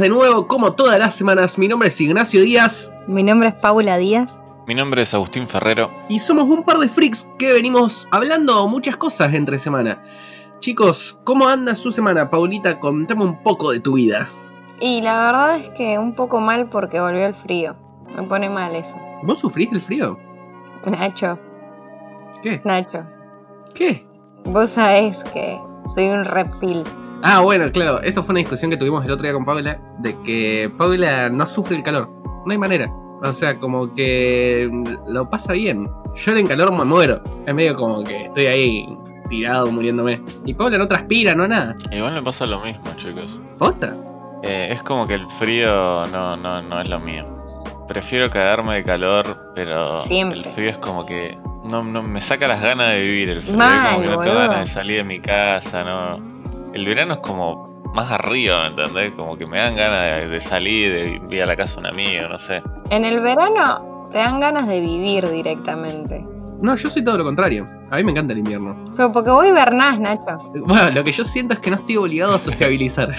De nuevo, como todas las semanas. Mi nombre es Ignacio Díaz. Mi nombre es Paula Díaz. Mi nombre es Agustín Ferrero. Y somos un par de freaks que venimos hablando muchas cosas entre semana. Chicos, ¿cómo anda su semana? Paulita, contame un poco de tu vida. Y la verdad es que un poco mal porque volvió el frío. Me pone mal eso. ¿Vos sufrís del frío? Nacho. ¿Qué? Nacho. ¿Qué? Vos sabés que soy un reptil. Ah, bueno, claro, esto fue una discusión que tuvimos el otro día con Paula, de que Paula no sufre el calor. No hay manera. O sea, como que lo pasa bien. Yo en calor me muero. Es medio como que estoy ahí tirado, muriéndome. Y Paula no transpira, no nada. Igual me pasa lo mismo, chicos. ¿Posta? Eh, es como que el frío no, no, no es lo mío. Prefiero cagarme de calor, pero Siempre. el frío es como que no, no me saca las ganas de vivir el frío. Mal, como que no tengo ganas de salir de mi casa, no. El verano es como más arriba, ¿me entendés? Como que me dan ganas de, de salir, de ir a la casa de un amigo, no sé. En el verano te dan ganas de vivir directamente. No, yo soy todo lo contrario. A mí me encanta el invierno. Pero porque vos hibernás, Nacho. Bueno, lo que yo siento es que no estoy obligado a sociabilizar.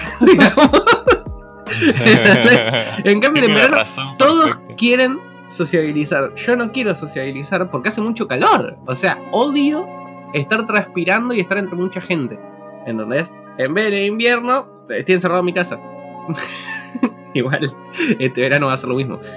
en cambio, en verano razón, todos perfecto. quieren sociabilizar. Yo no quiero sociabilizar porque hace mucho calor. O sea, odio estar transpirando y estar entre mucha gente. ¿Entendés? En vez de invierno, estoy encerrado en mi casa. Igual, este verano va a ser lo mismo.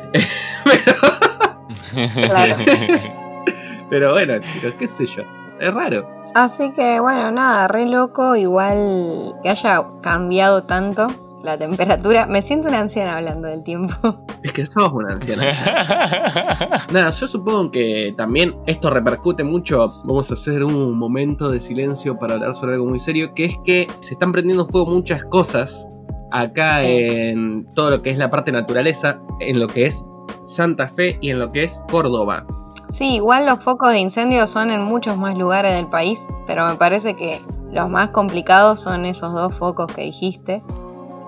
Claro. Pero bueno, chicos, qué sé yo. Es raro. Así que bueno, nada, re loco. Igual que haya cambiado tanto la temperatura. Me siento una anciana hablando del tiempo. Es que sos una anciana. Nada, yo supongo que también esto repercute mucho. Vamos a hacer un momento de silencio para hablar sobre algo muy serio, que es que se están prendiendo en fuego muchas cosas acá Sí. en todo lo que es la parte naturaleza, en lo que es Santa Fe y en lo que es Córdoba. Sí, igual los focos de incendio son en muchos más lugares del país, pero me parece que los más complicados son esos dos focos que dijiste.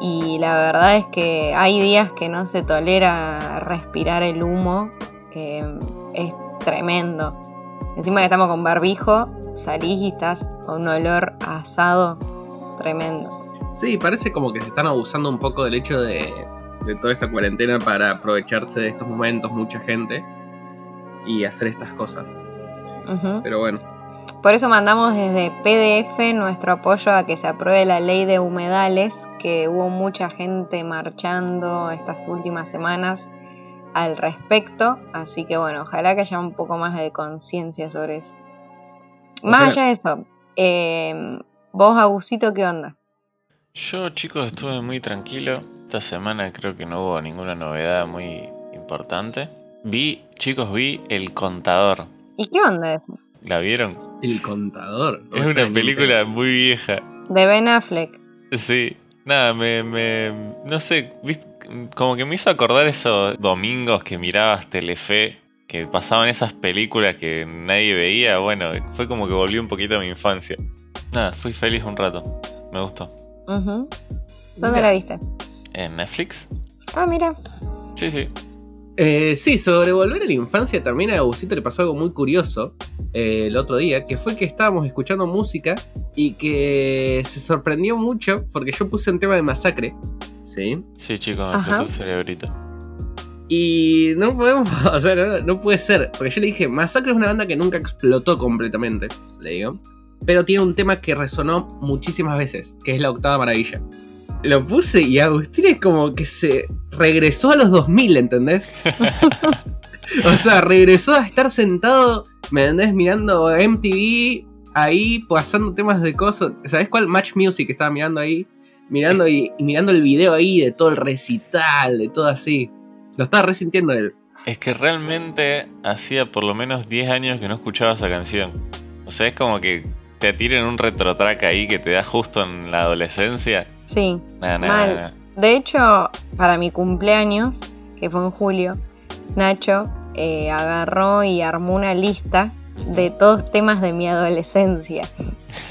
Y la verdad es que hay días que no se tolera respirar el humo, que es tremendo. Encima que estamos con barbijo, salís y estás con un olor asado tremendo. Sí, parece como que se están abusando un poco del hecho de, de toda esta cuarentena para aprovecharse de estos momentos mucha gente y hacer estas cosas. Pero bueno. Por eso mandamos desde PDF nuestro apoyo a que se apruebe la ley de humedales, que hubo mucha gente marchando estas últimas semanas al respecto. Así que bueno, ojalá que haya un poco más de conciencia sobre eso. Más allá de eso, eh, vos, Agusito, ¿qué onda? Yo, chicos, estuve muy tranquilo. Esta semana creo que no hubo ninguna novedad muy importante. Vi, chicos, vi El Contador. ¿Y qué onda eso? ¿La vieron? El contador. Es una película muy vieja. De Ben Affleck. Sí, nada, me, me no sé, ¿viste? como que me hizo acordar esos domingos que mirabas Telefe, que pasaban esas películas que nadie veía, bueno, fue como que volvió un poquito a mi infancia. Nada, fui feliz un rato, me gustó. Ujú. ¿Dónde la viste? ¿En Netflix? Ah, mira. Sí, sí. Eh, sí, sobre volver a la infancia también a Agusito le pasó algo muy curioso eh, el otro día, que fue que estábamos escuchando música y que se sorprendió mucho porque yo puse un tema de masacre, ¿sí? Sí, chicos, me el cerebrito. Y no podemos, o sea, no, no puede ser, porque yo le dije, Masacre es una banda que nunca explotó completamente, le digo, pero tiene un tema que resonó muchísimas veces, que es la octava maravilla. Lo puse y Agustín es como que se regresó a los 2000, ¿entendés? o sea, regresó a estar sentado, ¿me entendés? Mirando MTV, ahí pasando temas de cosas. ¿Sabés cuál Match Music estaba mirando ahí? Mirando y, y mirando el video ahí de todo el recital, de todo así. Lo estaba resintiendo él. Es que realmente hacía por lo menos 10 años que no escuchaba esa canción. O sea, es como que te tiren un retrotrack ahí que te da justo en la adolescencia. Sí. Mal. De hecho, para mi cumpleaños, que fue en julio, Nacho eh, agarró y armó una lista de todos temas de mi adolescencia.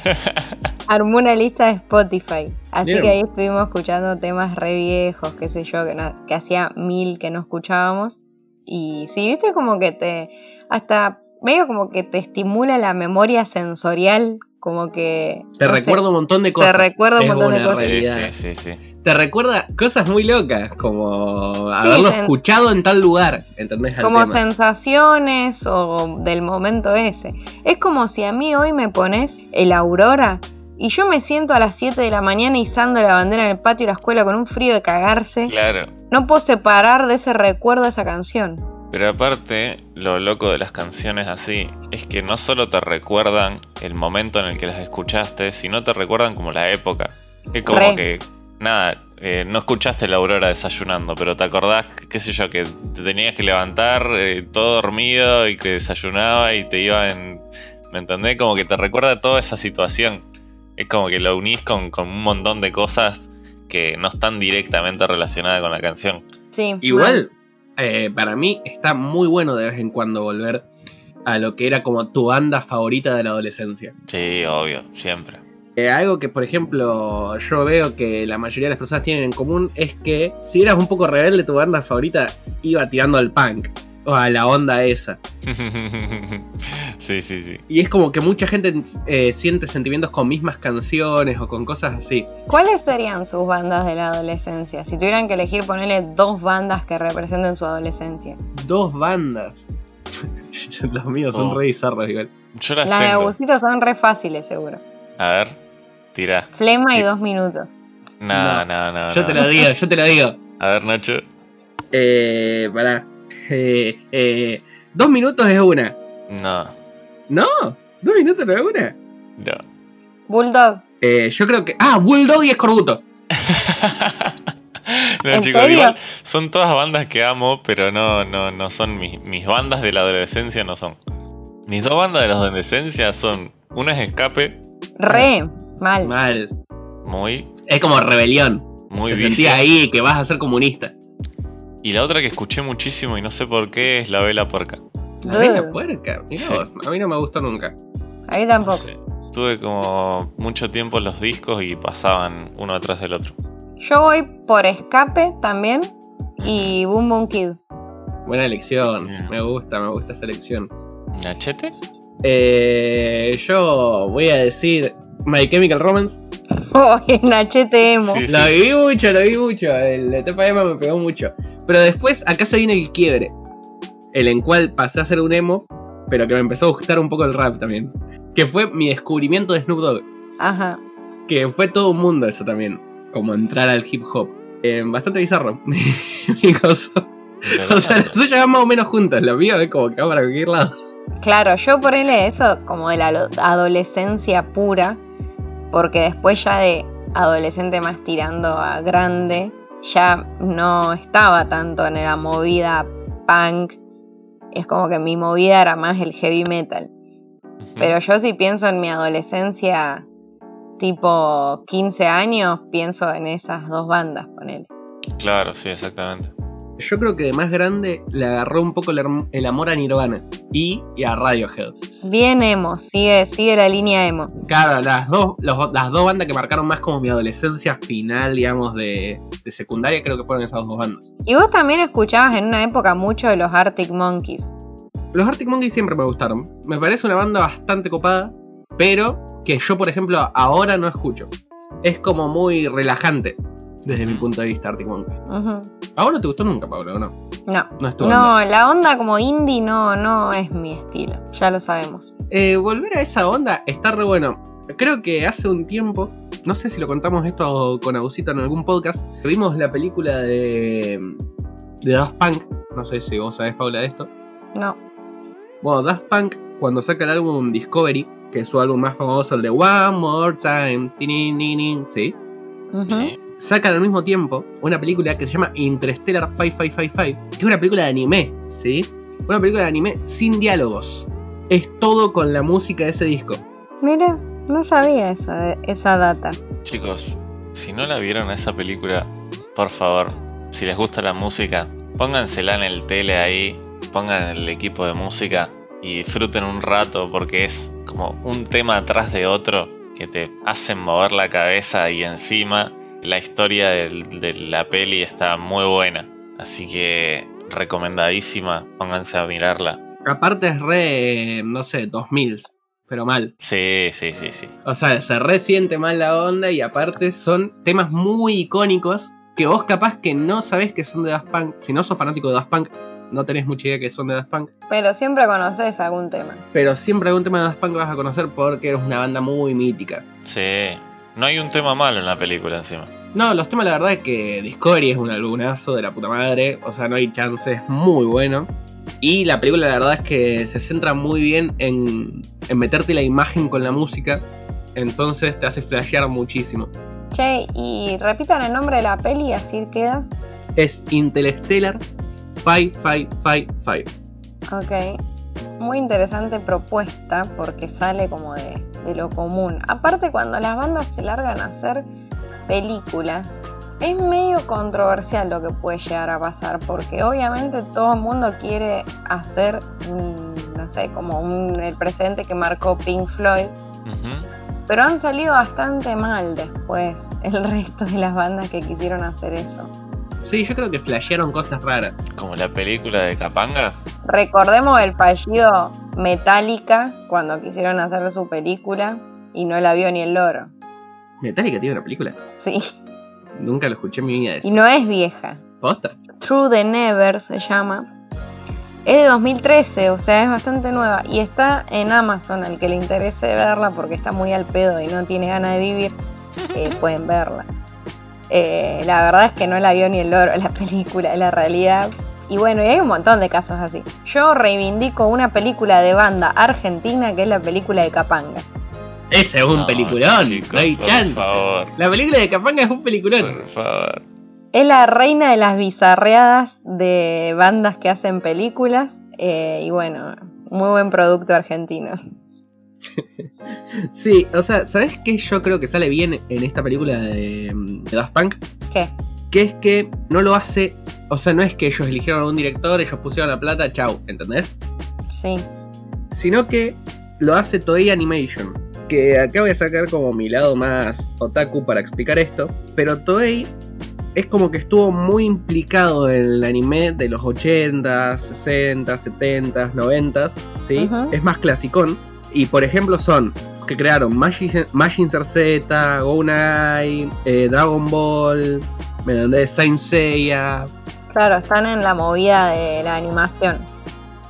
Armó una lista de Spotify. Así Bien. que ahí estuvimos escuchando temas re viejos, qué sé yo, que, no- que hacía mil que no escuchábamos. Y sí, viste como que te. Hasta medio como que te estimula la memoria sensorial Como que. Te no sé, recuerda un montón de cosas. recuerda un montón de cosas. Sí, sí, sí. Te recuerda cosas muy locas, como haberlo escuchado en tal lugar. ¿Entendés? Al como tema. sensaciones o del momento ese. Es como si a mí hoy me pones el Aurora y yo me siento a las 7 de la mañana izando la bandera en el patio de la escuela con un frío de cagarse. Claro. No puedo separar de ese recuerdo esa canción. Pero aparte, lo loco de las canciones así es que no solo te recuerdan el momento en el que las escuchaste, sino te recuerdan como la época. Es como Re. que, nada, eh, no escuchaste la aurora desayunando, pero te acordás, qué sé yo, que te tenías que levantar eh, todo dormido y que desayunaba y te iba en... ¿Me entendés? Como que te recuerda toda esa situación. Es como que lo unís con, con un montón de cosas que no están directamente relacionadas con la canción. Sí. Igual, eh, para mí está muy bueno de vez en cuando volver a lo que era como tu banda favorita de la adolescencia. Sí, obvio, siempre. Eh, algo que, por ejemplo, yo veo que la mayoría de las personas tienen en común es que si eras un poco rebelde, tu banda favorita iba tirando al punk o a la onda esa. sí, sí, sí. Y es como que mucha gente eh, siente sentimientos con mismas canciones o con cosas así. ¿Cuáles serían sus bandas de la adolescencia? Si tuvieran que elegir ponerle dos bandas que representen su adolescencia. Dos bandas. Los míos son Oh. re bizarros igual. Yo las Las de son re fáciles, seguro. A ver, tira. Flema y dos minutos. No, No. no, no. Yo no. te lo digo, yo te lo digo. A ver, Nacho. Eh, pará. Eh, eh, dos minutos es una. No, No, dos minutos no es una. no. Bulldog. Eh, yo creo que. Ah, Bulldog y Escorbuto. no, ¿En chicos, serio? igual son todas bandas que amo, pero no, no, no son mis, mis bandas de la adolescencia, no son. Mis dos bandas de la adolescencia son. Una es Escape, Re. Mal. Mal. muy, Es como rebelión. muy Te sentís ahí que vas a ser comunista. Y la otra que escuché muchísimo y no sé por qué es La Vela Puerca. La vela puerca. Mirá Sí. vos, a mí no me gustó nunca. Ahí No tampoco. sé. Tuve como mucho tiempo los discos y pasaban uno atrás del otro. Yo voy por Escape también y Boom Boom Kid. Buena elección. Me gusta, me gusta esa elección. ¿Nachete? Eh, yo voy a decir My Chemical Romance. Oh, Nachete Emo. Sí. Lo vi mucho, lo vi mucho. El de Tepa Ema me pegó mucho. Pero después, acá se viene el quiebre. El en cual pasé a ser un emo, pero que me empezó a gustar un poco el rap también. Que fue mi descubrimiento de Snoop Dogg. Ajá. Que fue todo un mundo eso también. Como entrar al hip hop. Eh, bastante bizarro. Mi coso. O sea, las suyas van más o menos juntas. La mía es como que va para cualquier lado. Claro, yo por él eso como de la adolescencia pura, porque después ya de adolescente más tirando a grande, ya no estaba tanto en la movida punk. Es como que mi movida era más el heavy metal. Pero yo si pienso en mi adolescencia, tipo 15 años, pienso en esas dos bandas, con él. Claro, sí, exactamente. Yo creo que de más grande le agarró un poco el, amor a Nirvana y, y a Radiohead. Bien emo, sigue, sigue la línea emo. Claro, las dos, los- las dos bandas que marcaron más como mi adolescencia final, digamos, de, de secundaria, creo que fueron esas dos bandas. Y vos también escuchabas en una época mucho de los Arctic Monkeys. Los Arctic Monkeys siempre me gustaron. Me parece una banda bastante copada, pero que yo, por ejemplo, ahora no escucho. Es como muy relajante, desde mi punto de vista, Arctic Monkeys. ¿A vos no te gustó nunca, Pablo, o no? No, No es tu no, onda. la onda como indie no, no es mi estilo, ya lo sabemos. Eh, volver a esa onda está re bueno. Creo que hace un tiempo, no sé si lo contamos esto con Agusito en algún podcast, vimos la película de, de Daft Punk. No sé si vos sabés, Paula, de esto. No. Bueno, Daft Punk, cuando saca el álbum Discovery, que es su álbum más famoso, el de One More Time, ¿sí? Sí. Sacan al mismo tiempo una película que se llama Interstellar 5555, que es una película de anime, ¿sí? Una película de anime sin diálogos. Es todo con la música de ese disco. Mira, no sabía esa, esa data. Chicos, si no la vieron a esa película, por favor, si les gusta la música, póngansela en el tele ahí, pongan el equipo de música y disfruten un rato porque es como un tema atrás de otro que te hacen mover la cabeza y encima la historia del- de la peli está muy buena. Así que recomendadísima, pónganse a mirarla. Aparte es re, no sé, 2000. pero mal. Sí, sí, sí, sí. O sea, se resiente mal la onda y aparte son temas muy icónicos que vos capaz que no sabés que son de Daft Punk. Si no sos fanático de Daft Punk, no tenés mucha idea que son de Daft Punk. Pero siempre conoces algún tema. Pero siempre algún tema de Daft Punk vas a conocer porque es una banda muy mítica. Sí. No hay un tema malo en la película encima. No, los temas la verdad es que Discovery es un albumazo de la puta madre. O sea, no hay chance, es muy bueno. Y la película la verdad es que se centra muy bien en, en meterte la imagen con la música. Entonces te hace flashear muchísimo. Che, y repitan el nombre de la peli, así queda. Es Interstellar 5555. Ok. Muy interesante propuesta porque sale como de, de lo común. Aparte, cuando las bandas se largan a hacer películas, es medio controversial lo que puede llegar a pasar porque obviamente todo el mundo quiere hacer, no sé, como un, el presente que marcó Pink Floyd. Pero han salido bastante mal después el resto de las bandas que quisieron hacer eso. Sí, yo creo que flashearon cosas raras. Como la película de Capanga. Recordemos el fallido Metallica cuando quisieron hacer su película y no la vio ni el loro. Metallica tiene una película. Sí, Nunca lo escuché en mi vida y eso. no es vieja. ¿Posta? True the Never se llama. Es de 2013, o sea, es bastante nueva. Y está en Amazon, al que le interese verla porque está muy al pedo y no tiene ganas de vivir, eh, pueden verla. Eh, la verdad es que no la vio ni el loro la película, la realidad. Y bueno, y hay un montón de casos así. Yo reivindico una película de banda argentina que es la película de Capanga. Ese es un No, peliculón. chicos, no hay por chance. favor. La película de Capanga es un peliculón. Por favor. Es la reina de las bizarreadas de bandas que hacen películas. eh, y bueno, muy buen producto argentino. Sí, o sea, ¿sabes qué yo creo que sale bien en esta película de, de Daft Punk? ¿Qué? Que es que no lo hace. O sea, no es que ellos eligieron a un director, ellos pusieron la plata, chau, ¿entendés? Sí. Sino que lo hace Toei Animation. Que acá voy a sacar como mi lado más otaku para explicar esto. Pero Toei es como que estuvo muy implicado en el anime de los 80, 60, 70, 90, ¿sí? Es más clasicón. Y por ejemplo son que crearon Magi- Mazinger Z, Gonai, eh, Dragon Ball, ¿me entendés? Saint Seiya. Claro, están en la movida de la animación.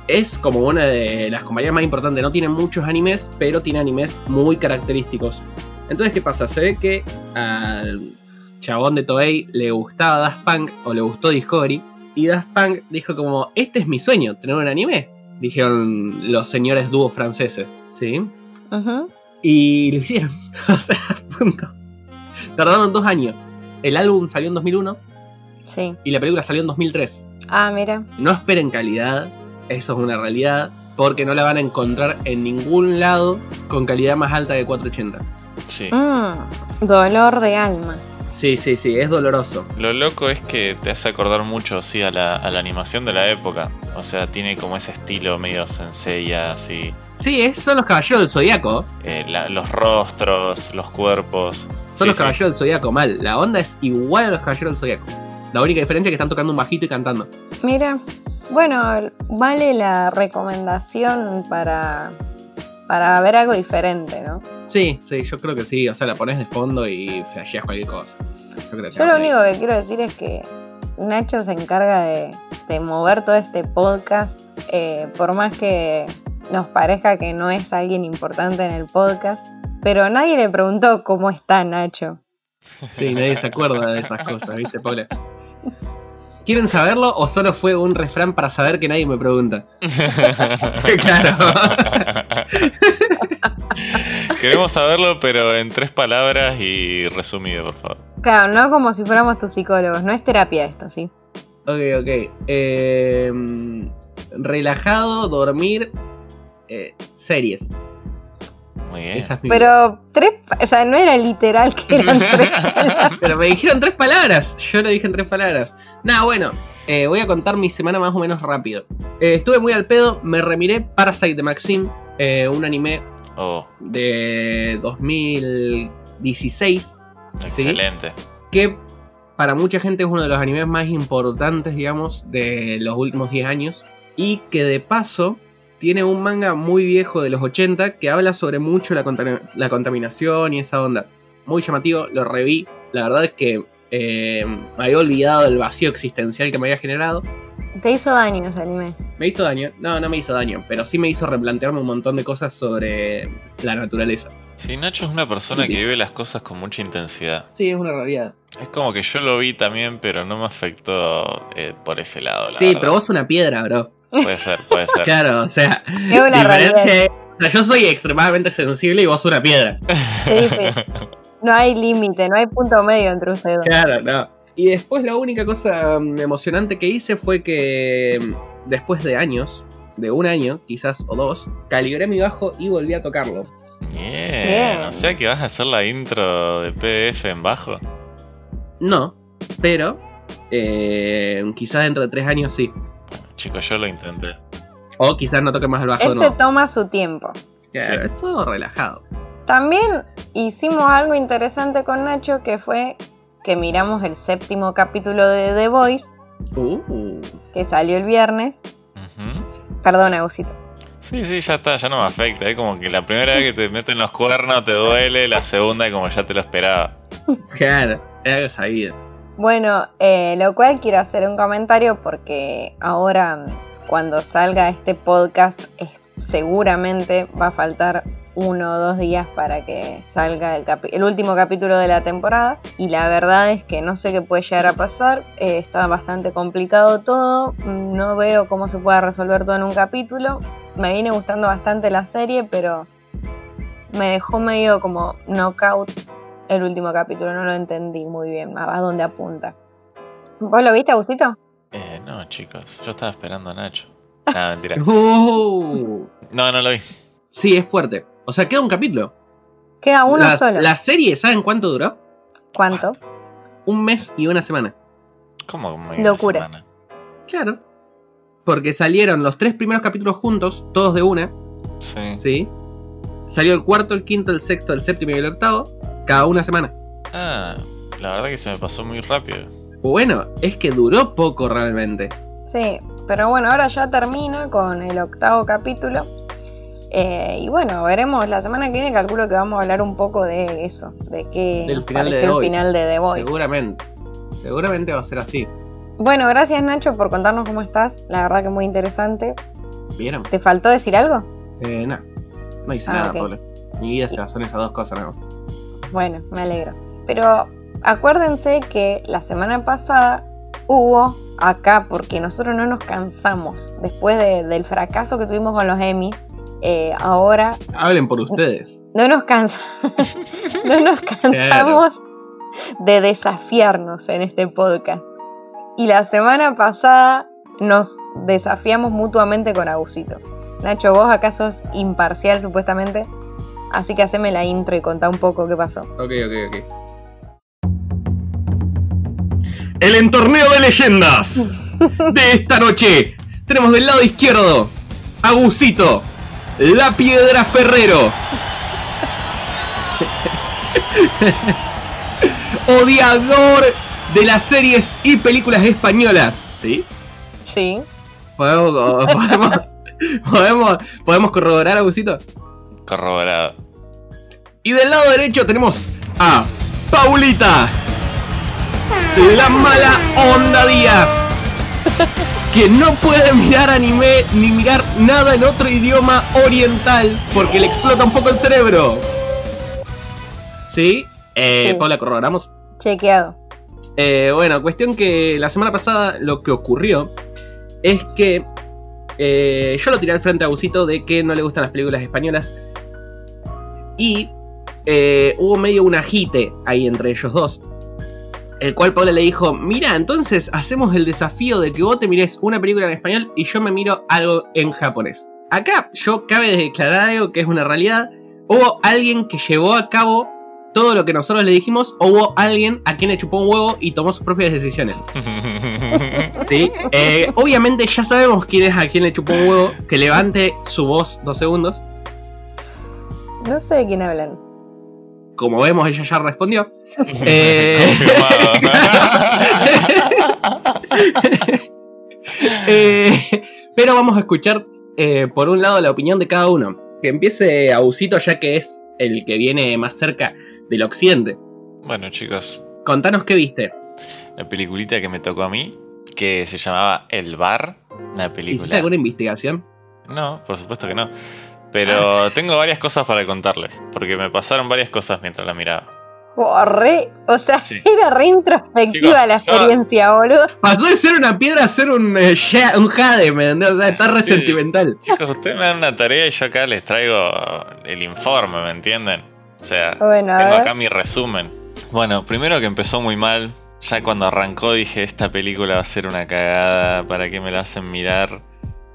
Es como una de las compañías más importantes. No tiene muchos animes, pero tiene animes muy característicos. Entonces, ¿qué pasa? Se ve que al chabón de Toei le gustaba Daft Punk o le gustó Discovery. Y Daft Punk dijo como, este es mi sueño, tener un anime. Dijeron los señores dúos franceses, ¿sí? Ujú. Y lo hicieron. o sea, punto. Tardaron dos años. El álbum salió en 2001 Sí. y la película salió en 2003. Ah, mira. No esperen calidad, eso es una realidad, porque no la van a encontrar en ningún lado con calidad más alta de 480. Sí. Mm, dolor de alma. Sí, sí, sí, es doloroso. Lo loco es que te hace acordar mucho, sí, a la, a la animación de la época. O sea, tiene como ese estilo medio senseiya, así. Sí, es- son los caballeros del zodiaco. Eh, los rostros, los cuerpos. Son Sí, los sí. caballeros del zodiaco mal. La onda es igual a los caballeros del zodiaco. La única diferencia es que están tocando un bajito y cantando. Mira. Bueno, vale la recomendación para, para ver algo diferente, ¿no? Sí, sí, yo creo que sí. O sea, la pones de fondo y flasheas cualquier cosa. Yo, creo que Yo lo único que quiero decir es que Nacho se encarga de, de mover todo este podcast. eh, por más que nos parezca que no es alguien importante en el podcast. Pero nadie le preguntó cómo está Nacho. Sí, nadie se acuerda de esas cosas, ¿viste, Paula? ¿Quieren saberlo o solo fue un refrán para saber que nadie me pregunta? claro. Queremos saberlo, pero en tres palabras y resumido, por favor. Claro, no como si fuéramos tus psicólogos. No es terapia esto, ¿sí? Ok, ok. Eh, relajado, dormir, eh, series. Muy bien. Esa es mi Pero tres, o sea, no era literal que eran tres palabras. Pero me dijeron tres palabras. Yo lo dije en tres palabras. Nada, bueno. eh, voy a contar mi semana más o menos rápido. Eh, estuve muy al pedo. Me remiré Parasite de Maxim. eh, un anime Oh, de 2016. ¿sí? excelente. Que para mucha gente es uno de los animes más importantes, digamos, de los últimos 10 años. Y que de paso tiene un manga muy viejo de los 80 que habla sobre mucho la, contam- la contaminación y esa onda. Muy llamativo, lo reví. La verdad es que eh, me había olvidado del vacío existencial que me había generado. Te hizo daño ese anime. ¿Me hizo daño? No, no me hizo daño, pero sí me hizo replantearme un montón de cosas sobre la naturaleza. Sí, Nacho es una persona Sí. que vive las cosas con mucha intensidad. Sí, es una realidad. Es como que yo lo vi también, pero no me afectó eh, por ese lado. La Sí, verdad. pero vos una piedra, bro. Puede ser, puede ser. Claro, o sea, Es una diferencia es- o sea, yo soy extremadamente sensible y vos una piedra. Sí, sí. No hay límite, no hay punto medio entre ustedes. Claro, no. Y después la única cosa mm, emocionante que hice fue que mm, después de años, de un año, quizás o dos, calibré mi bajo y volví a tocarlo. Bien. Bien. O sea que vas a hacer la intro de PDF en bajo. No, pero eh, quizás dentro de tres años sí. Chicos, yo lo intenté. O quizás no toque más el bajo Ese nuevo. toma su tiempo. Claro, Sí. es todo relajado. También hicimos algo interesante con Nacho que fue que miramos el séptimo capítulo de The Voice, Uh, que salió el viernes. Ujú. Perdón, Agusito. Sí, sí, ya está, ya no me afecta. Es como que la primera vez que te meten los cuernos te duele, la segunda como ya te lo esperaba. claro, era algo sabido. Bueno, eh, lo cual quiero hacer un comentario porque ahora cuando salga este podcast seguramente va a faltar uno o dos días para que salga el, último capítulo de la temporada. Y la verdad es que no sé qué puede llegar a pasar, eh, está bastante complicado todo, no veo cómo se pueda resolver todo en un capítulo, me viene gustando bastante la serie pero me dejó medio como knockout el último capítulo, no lo entendí muy bien a dónde apunta. ¿Vos lo viste, Agusito? Eh, no, chicos, yo estaba esperando a Nacho. Nada, mentira. Uh, No, no lo vi. sí, es fuerte. O sea, queda un capítulo. Queda uno la, solo. la serie, ¿saben cuánto duró? ¿Cuánto? Un mes y una semana. ¿Cómo media Locura. semana? Claro. Porque salieron los tres primeros capítulos juntos, todos de una, Sí. ¿sí? Salió el cuarto, el quinto, el sexto, el séptimo y el octavo, cada una semana. Ah, la verdad que se me pasó muy rápido. Bueno, es que duró poco realmente. Sí, pero bueno, ahora ya termina con el octavo capítulo. Eh, y bueno, veremos la semana que viene. Calculo que vamos a hablar un poco de eso, de qué Del final de The el final de The Voice. Seguramente. Seguramente va a ser así. Bueno, gracias Nacho por contarnos cómo estás. La verdad que muy interesante. ¿Vieron? ¿Te faltó decir algo? Eh, no. No hice Ah, nada, ok. Pablo. Mi vida se basó en esas dos cosas, ¿no? Bueno, me alegro. Pero acuérdense que la semana pasada hubo acá, porque nosotros no nos cansamos, después de- del fracaso que tuvimos con los Emmys, eh, ahora Hablen por ustedes. no nos cansa, no nos cansamos de desafiarnos en este podcast. Y la semana pasada nos desafiamos mutuamente con Agusito. Nacho, vos acá sos imparcial supuestamente, así que haceme la intro y contá un poco qué pasó. Ok, ok, ok. El entorneo de leyendas de esta noche. Tenemos del lado izquierdo a Gusito, la piedra Ferrero. Odiador de las series y películas españolas. ¿Sí? Sí. ¿Podemos, podemos, podemos, podemos corroborar a Gusito? Corroborado. Y del lado derecho tenemos a Paulita, la mala onda Díaz, que no puede mirar anime ni mirar nada en otro idioma oriental porque le explota un poco el cerebro. ¿Sí? Eh, Sí. Paula, corroboramos. Chequeado. Eh, bueno, cuestión que la semana pasada lo que ocurrió es que eh, yo lo tiré al frente a Gusito de que no le gustan las películas españolas. Y eh, hubo medio un agite ahí entre ellos dos. El cual Paula le dijo, mira, entonces hacemos el desafío de que vos te mires una película en español y yo me miro algo en japonés. Acá yo cabe declarar algo que es una realidad. Hubo alguien que llevó a cabo todo lo que nosotros le dijimos, o hubo alguien a quien le chupó un huevo y tomó sus propias decisiones. ¿Sí? Eh, obviamente ya sabemos quién es a quien le chupó un huevo. Que levante su voz dos segundos. No sé de quién hablan. Como vemos, ella ya respondió. Eh. Eh, pero vamos a escuchar eh, por un lado la opinión de cada uno. Que empiece Abusito ya que es el que viene más cerca del occidente. Bueno, chicos, Contanos qué viste. la peliculita que me tocó a mí, que se llamaba El Bar, ¿Hiciste película. alguna investigación? No, por supuesto que no. Pero tengo varias cosas para contarles, porque me pasaron varias cosas mientras la miraba. Oh, re- o sea, Sí. era re introspectiva Chicos, la yo- experiencia, boludo. Pasó de ser una piedra a ser un, eh, un jade, ¿me entendés? O sea, está re Sí. sentimental. Chicos, ustedes me dan una tarea y yo acá les traigo el informe, ¿me entienden? O sea, Bueno, tengo acá mi resumen. Bueno, primero que empezó muy mal. Ya cuando arrancó dije, esta película va a ser una cagada, ¿para qué me la hacen mirar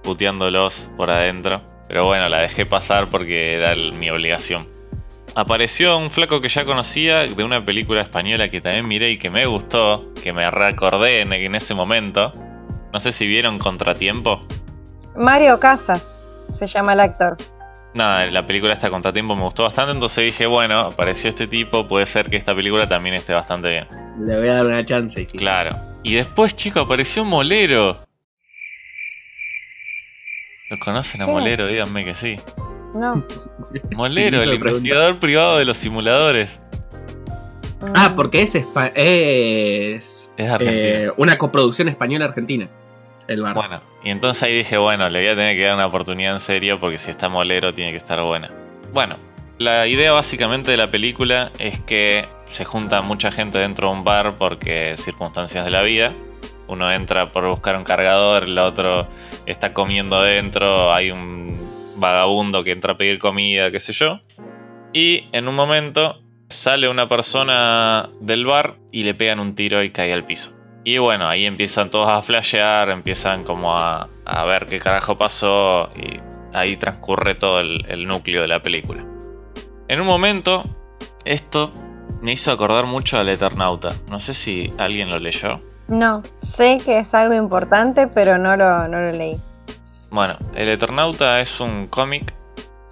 puteándolos por adentro? Pero bueno, la dejé pasar porque era el- mi obligación. Apareció un flaco que ya conocía de una película española que también miré y que me gustó, que me recordé en, en ese momento. No sé si vieron Contratiempo. Mario Casas se llama el actor. Nada, la película esta Contratiempo me gustó bastante, entonces dije, bueno, apareció este tipo, puede ser que esta película también esté bastante bien. Le voy a dar una chance. Claro. Y después, chico, apareció Molero. ¿Lo conocen a ¿Qué? Molero? Díganme que sí. No. Molero, Sí, el investigador privado de los simuladores. Ah, Mm. porque es, es eh, una coproducción española-argentina. El bar. Bueno, y entonces ahí dije, bueno, le voy a tener que dar una oportunidad en serio porque si está Molero tiene que estar buena. Bueno, la idea básicamente de la película es que se junta mucha gente dentro de un bar porque circunstancias de la vida. Uno entra por buscar un cargador, el otro está comiendo dentro, hay un vagabundo que entra a pedir comida, qué sé yo. Y en un momento sale una persona del bar y le pegan un tiro y cae al piso. Y bueno, ahí empiezan todos a flashear, empiezan como a, ver qué carajo pasó y ahí transcurre todo el, el núcleo de la película. En un momento, esto me hizo acordar mucho al Eternauta. No sé si alguien lo leyó. No, sé que es algo importante, pero no lo, no lo leí. Bueno, El Eternauta es un cómic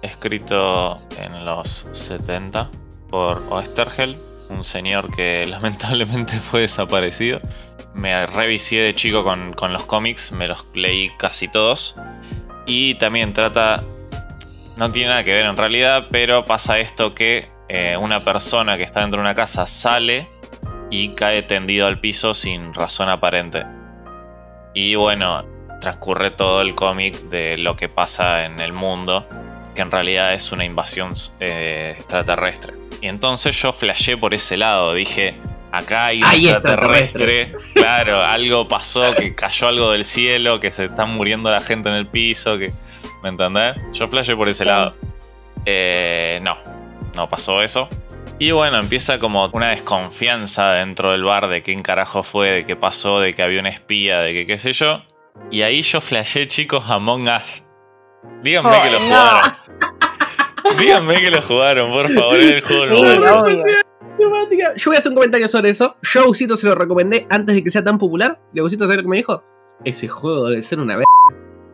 escrito en los 70 por Oestergel, un señor que lamentablemente fue desaparecido. Me revisé de chico con, con los cómics, me los leí casi todos. Y también trata, no tiene nada que ver en realidad, pero pasa esto que eh, una persona que está dentro de una casa sale y cae tendido al piso sin razón aparente. Y bueno, transcurre todo el cómic de lo que pasa en el mundo, que en realidad es una invasión eh, extraterrestre. Y entonces yo flashé por ese lado, dije, acá hay un extraterrestre, claro, algo pasó, que cayó algo del cielo, que se está muriendo la gente en el piso, que... ¿Me entendés? Yo flashé por ese Sí. lado. Eh, no, no pasó eso. Y bueno, empieza como una desconfianza dentro del bar de quién carajo fue, de qué pasó, de que había una espía, de que qué sé yo. Y ahí yo flashé, chicos, Among Us. Díganme Oh, que lo no. jugaron. Díganme que lo jugaron, por favor, es el juego del. Temática. Yo voy a hacer un comentario sobre eso. Yo a Agusito se lo recomendé antes de que sea tan popular. Y Agusito, ¿sabes lo que me dijo? Ese juego debe ser una vez.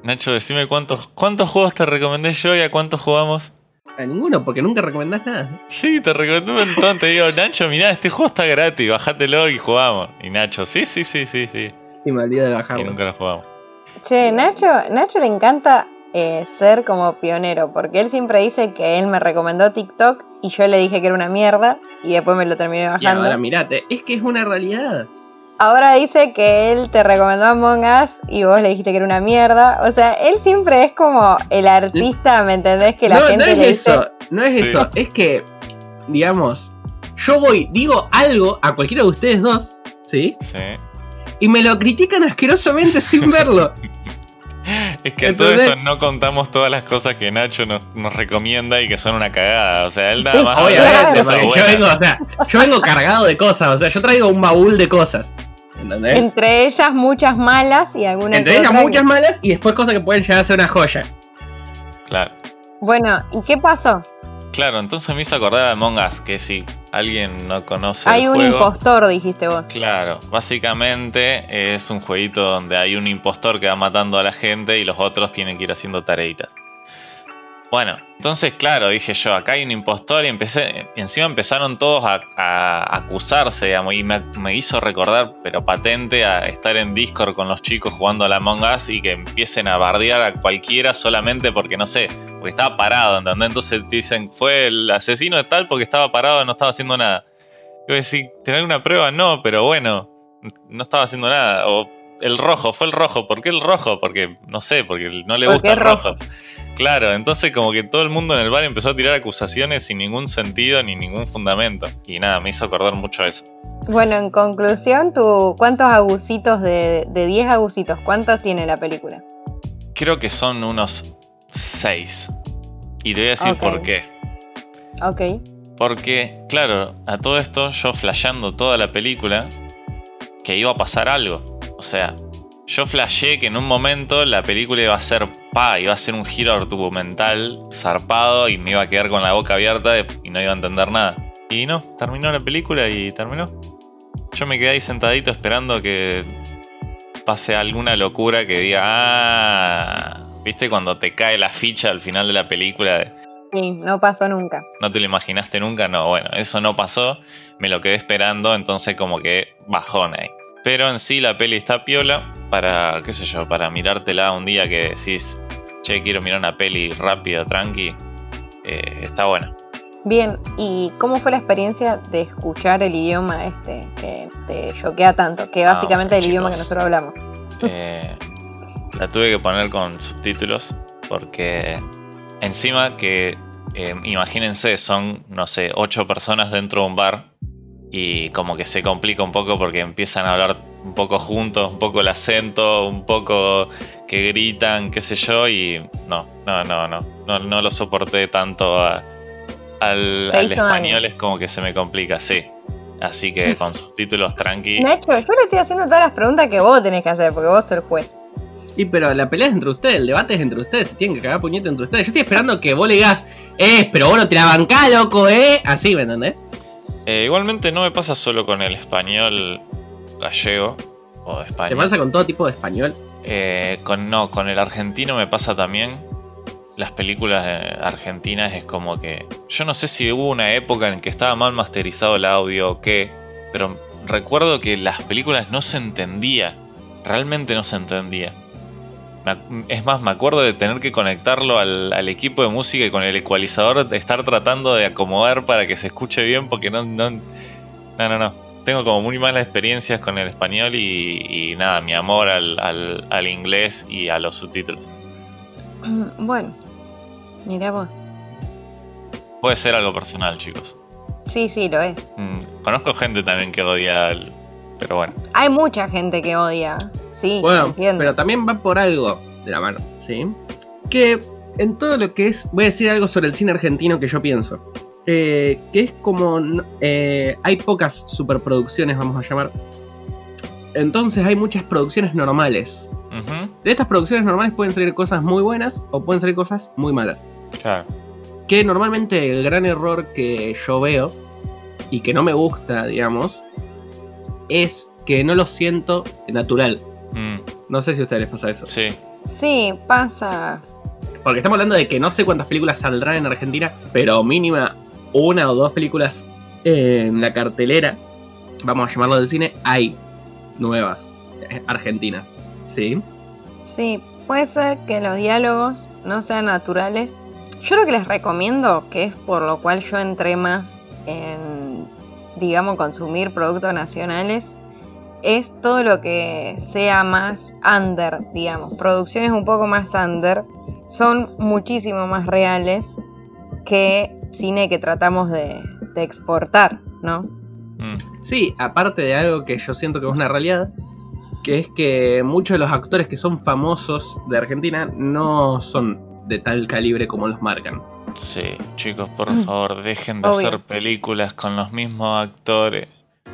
Nacho, decime cuántos, cuántos juegos te recomendé yo y a cuántos jugamos. A ninguno, porque nunca recomendás nada. Sí, te recomendé un montón. Te digo, Nacho, mirá, este juego está gratis, bajátelo y jugamos. Y Nacho, sí, sí, sí, sí, sí. Y me olvidé de Y bajarlo. nunca lo jugamos. Che, Nacho, Nacho le encanta eh, ser como pionero, porque él siempre dice que él me recomendó TikTok y yo le dije que era una mierda y después me lo terminé Y bajando. ahora mirate, es que es una realidad. Ahora dice que él te recomendó Among Us y vos le dijiste que era una mierda. O sea, él siempre es como el artista, ¿me entendés? Que la no, gente no es le eso, dice. no es Sí. eso, es que, digamos, yo voy, digo algo a cualquiera de ustedes dos, ¿sí? Sí. Y me lo critican asquerosamente sin verlo. Es que a todo eso no contamos todas las cosas que Nacho nos, nos recomienda y que son una cagada. O sea, él nada más. Obviamente, yo vengo, o sea, yo vengo cargado de cosas, o sea, yo traigo un baúl de cosas. ¿Entendés? Entre ellas muchas malas y algunas Entre ellas muchas que- malas y después cosas que pueden llegar a ser una joya. Claro. Bueno, ¿y qué pasó? Claro, entonces me hizo acordar a Among Us, que si alguien no conoce Hay el un juego. impostor, dijiste vos. Claro, básicamente es un jueguito donde hay un impostor que va matando a la gente y los otros tienen que ir haciendo tareitas. Bueno, entonces, claro, dije yo, acá hay un impostor y empecé, encima empezaron todos a, a acusarse, digamos, y me, me, hizo recordar, pero patente, a estar en Discord con los chicos jugando a la Among Us y que empiecen a bardear a cualquiera solamente porque, no sé, porque estaba parado, ¿entendés? Entonces te dicen, fue el asesino de tal porque estaba parado, no estaba haciendo nada. Yo decir, ¿tener una prueba? No, pero bueno, no estaba haciendo nada. O el rojo, fue el rojo. ¿Por qué el rojo? Porque, no sé, porque no le gusta el rojo. Claro, entonces como que todo el mundo en el bar empezó a tirar acusaciones sin ningún sentido ni ningún fundamento. Y nada, me hizo acordar mucho eso. Bueno, en conclusión, ¿tú, ¿cuántos agusitos de, de 10 agusitos? ¿Cuántos tiene la película? Creo que son unos 6. Y te voy a decir por qué. Ok. Porque, claro, a todo esto yo flasheando toda la película que iba a pasar algo. O sea, yo flasheé que en un momento la película iba a ser pa, iba a ser un giro argumental zarpado y me iba a quedar con la boca abierta y no iba a entender nada. Y no, terminó la película y terminó. Yo me quedé ahí sentadito esperando que pase alguna locura que diga, ah, ¿viste cuando te cae la ficha al final de la película? de, Sí, no pasó nunca. ¿No te lo imaginaste nunca? No, bueno, eso no pasó. Me lo quedé esperando, entonces como que bajón ahí. Pero en sí la peli está piola para, qué sé yo, para mirártela un día que decís, che, quiero mirar una peli rápida, tranqui. eh, está buena. Bien, ¿y cómo fue la experiencia de escuchar el idioma este que te choquea tanto? Que Ah, básicamente es el idioma que nosotros hablamos. Eh, la tuve que poner con subtítulos porque encima que, eh, imagínense, son, no sé, ocho personas dentro de un bar y como que se complica un poco porque empiezan a hablar un poco juntos, un poco el acento, un poco que gritan, qué sé yo, y no, no, no, no, no, no lo soporté tanto a- al, al español, es como que se me complica, sí. Así que con subtítulos tranqui. Nacho, yo le estoy haciendo todas las preguntas que vos tenés que hacer, porque vos sos el juez. Y pero la pelea es entre ustedes, el debate es entre ustedes, se tienen que cagar puñete entre ustedes. Yo estoy esperando que vos le digas, eh, pero vos no te la bancás, loco, eh. Así, ¿me entendés? Eh, igualmente no me pasa solo con el español gallego o de Te pasa con todo tipo de español. Eh, con, no, con el argentino me pasa también. Las películas eh, argentinas es como que. Yo no sé si hubo una época en que estaba mal masterizado el audio o qué, pero recuerdo que las películas no se entendía. Realmente no se entendía. Es más, me acuerdo de tener que conectarlo al, al equipo de música y con el ecualizador estar tratando de acomodar para que se escuche bien porque no. No, no, no. no. Tengo como muy malas experiencias con el español y, y nada, mi amor al, al- al inglés y a los subtítulos. Bueno, mira vos. Puede ser algo personal, chicos. Sí, sí, lo es. Mm, conozco gente también que odia. Pero bueno. Hay mucha gente que odia. Sí, Bueno, entiendo. pero también va por algo de la mano, ¿sí? Que en todo lo que es. Voy a decir algo sobre el cine argentino que yo pienso. Eh, que es como. eh, hay pocas superproducciones, vamos a llamar. Entonces hay muchas producciones normales. De estas producciones normales pueden salir cosas muy buenas o pueden salir cosas muy malas. claro. Que normalmente el gran error que yo veo y que no me gusta, digamos, es que no lo siento natural. Mm, No sé si a ustedes les pasa eso. sí. Sí, pasa. Porque estamos hablando de que no sé cuántas películas saldrán en Argentina, pero mínima una o dos películas en la cartelera, vamos a llamarlo del cine, hay nuevas eh, argentinas. ¿Sí? Sí, puede ser que los diálogos no sean naturales. Yo lo que les recomiendo, que es por lo cual yo entré más en, digamos, consumir productos nacionales, es todo lo que sea más under, digamos. Producciones un poco más under son muchísimo más reales que cine que tratamos de, de exportar, ¿no? Mm, Sí, aparte de algo que yo siento que es una realidad, que es que muchos de los actores que son famosos de Argentina no son de tal calibre como los marcan. sí, chicos, por favor, dejen de Obvio. hacer películas con los mismos actores.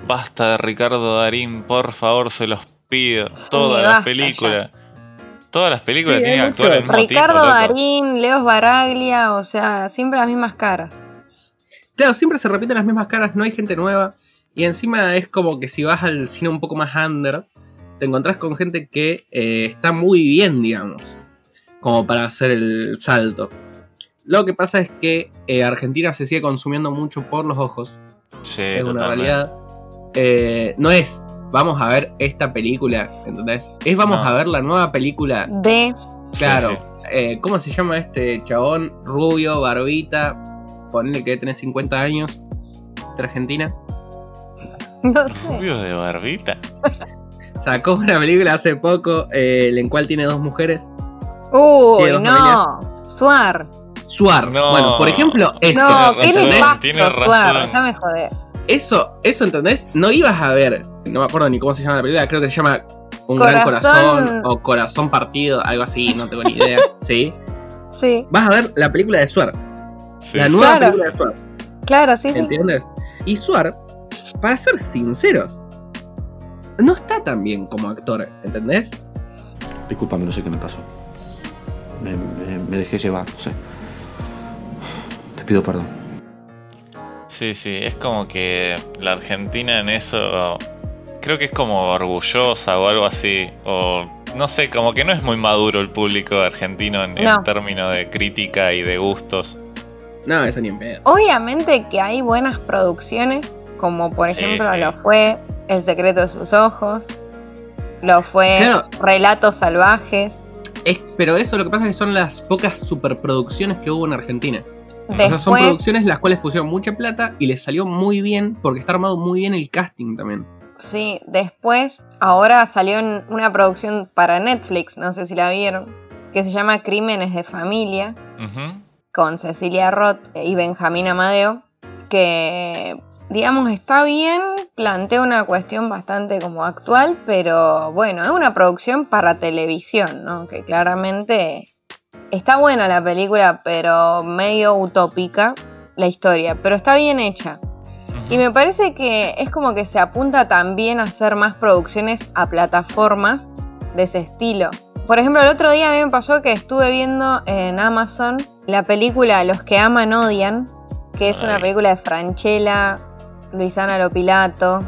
Basta de Ricardo Darín, por favor, se los pido. Todas las basta películas. Todas las películas Sí, tienen actores mismo Ricardo. Darín, Leos Baraglia, o sea, siempre las mismas caras. Claro, siempre se repiten las mismas caras, no hay gente nueva. Y encima es como que si vas al cine un poco más under, te encontrás con gente que eh, está muy bien, digamos. Como para hacer el salto. Lo que pasa es que eh, Argentina se sigue consumiendo mucho por los ojos. Sí, es una realidad. Eh, no es vamos a ver esta película, ¿entendés? Es vamos No. a ver la nueva película. De. Claro. sí. eh, ¿Cómo se llama este chabón? Rubio, barbita. Ponle que tiene 50 años. De Argentina. No sé. Rubio de barbita. Sacó una película hace poco eh, en la cual tiene dos mujeres. Uy, dos no. Suar. Suar. No. Bueno, por ejemplo, eso. No, Tiene razón, tiene Suar. razón. Déjame joder. Eso, eso, ¿entendés? No ibas a ver, no me acuerdo ni cómo se llama la película, creo que se llama Un Gran Corazón. O Corazón Partido, algo así, no tengo ni idea. ¿Sí? Sí, Vas a ver la película de Suar, Sí. la nueva Claro. película de Suar, claro, sí, sí. ¿entiendes? Y Suar, para ser sinceros, no está tan bien como actor, ¿entendés? Discúlpame, no sé qué me pasó. Me, me- me dejé llevar, no sé. Te pido perdón. Sí, sí, es como que la Argentina en eso creo que es como orgullosa o algo así. O no sé, como que no es muy maduro el público argentino en, en No. términos de crítica y de gustos. No, eso ni en pedo. Obviamente que hay buenas producciones, como por Sí, ejemplo sí. lo fue El secreto de sus ojos, lo fue Claro. Relatos salvajes. Es, pero eso lo que pasa es que son las pocas superproducciones que hubo en Argentina. O sea, son Después, producciones las cuales pusieron mucha plata y les salió muy bien porque está armado muy bien el casting también. sí, después, ahora salió en una producción para Netflix, no sé si la vieron, que se llama Crímenes de Familia, con Cecilia Roth y Benjamín Amadeo, que digamos está bien, plantea una cuestión bastante como actual, pero bueno, es una producción para televisión, ¿no? Que claramente está buena la película, pero medio utópica la historia, pero está bien hecha. Y me parece que es como que se apunta también a hacer más producciones a plataformas de ese estilo. Por ejemplo, el otro día a mí me pasó que estuve viendo en Amazon la película Los que aman odian, que es una película de Franchella, Luisana Lopilato,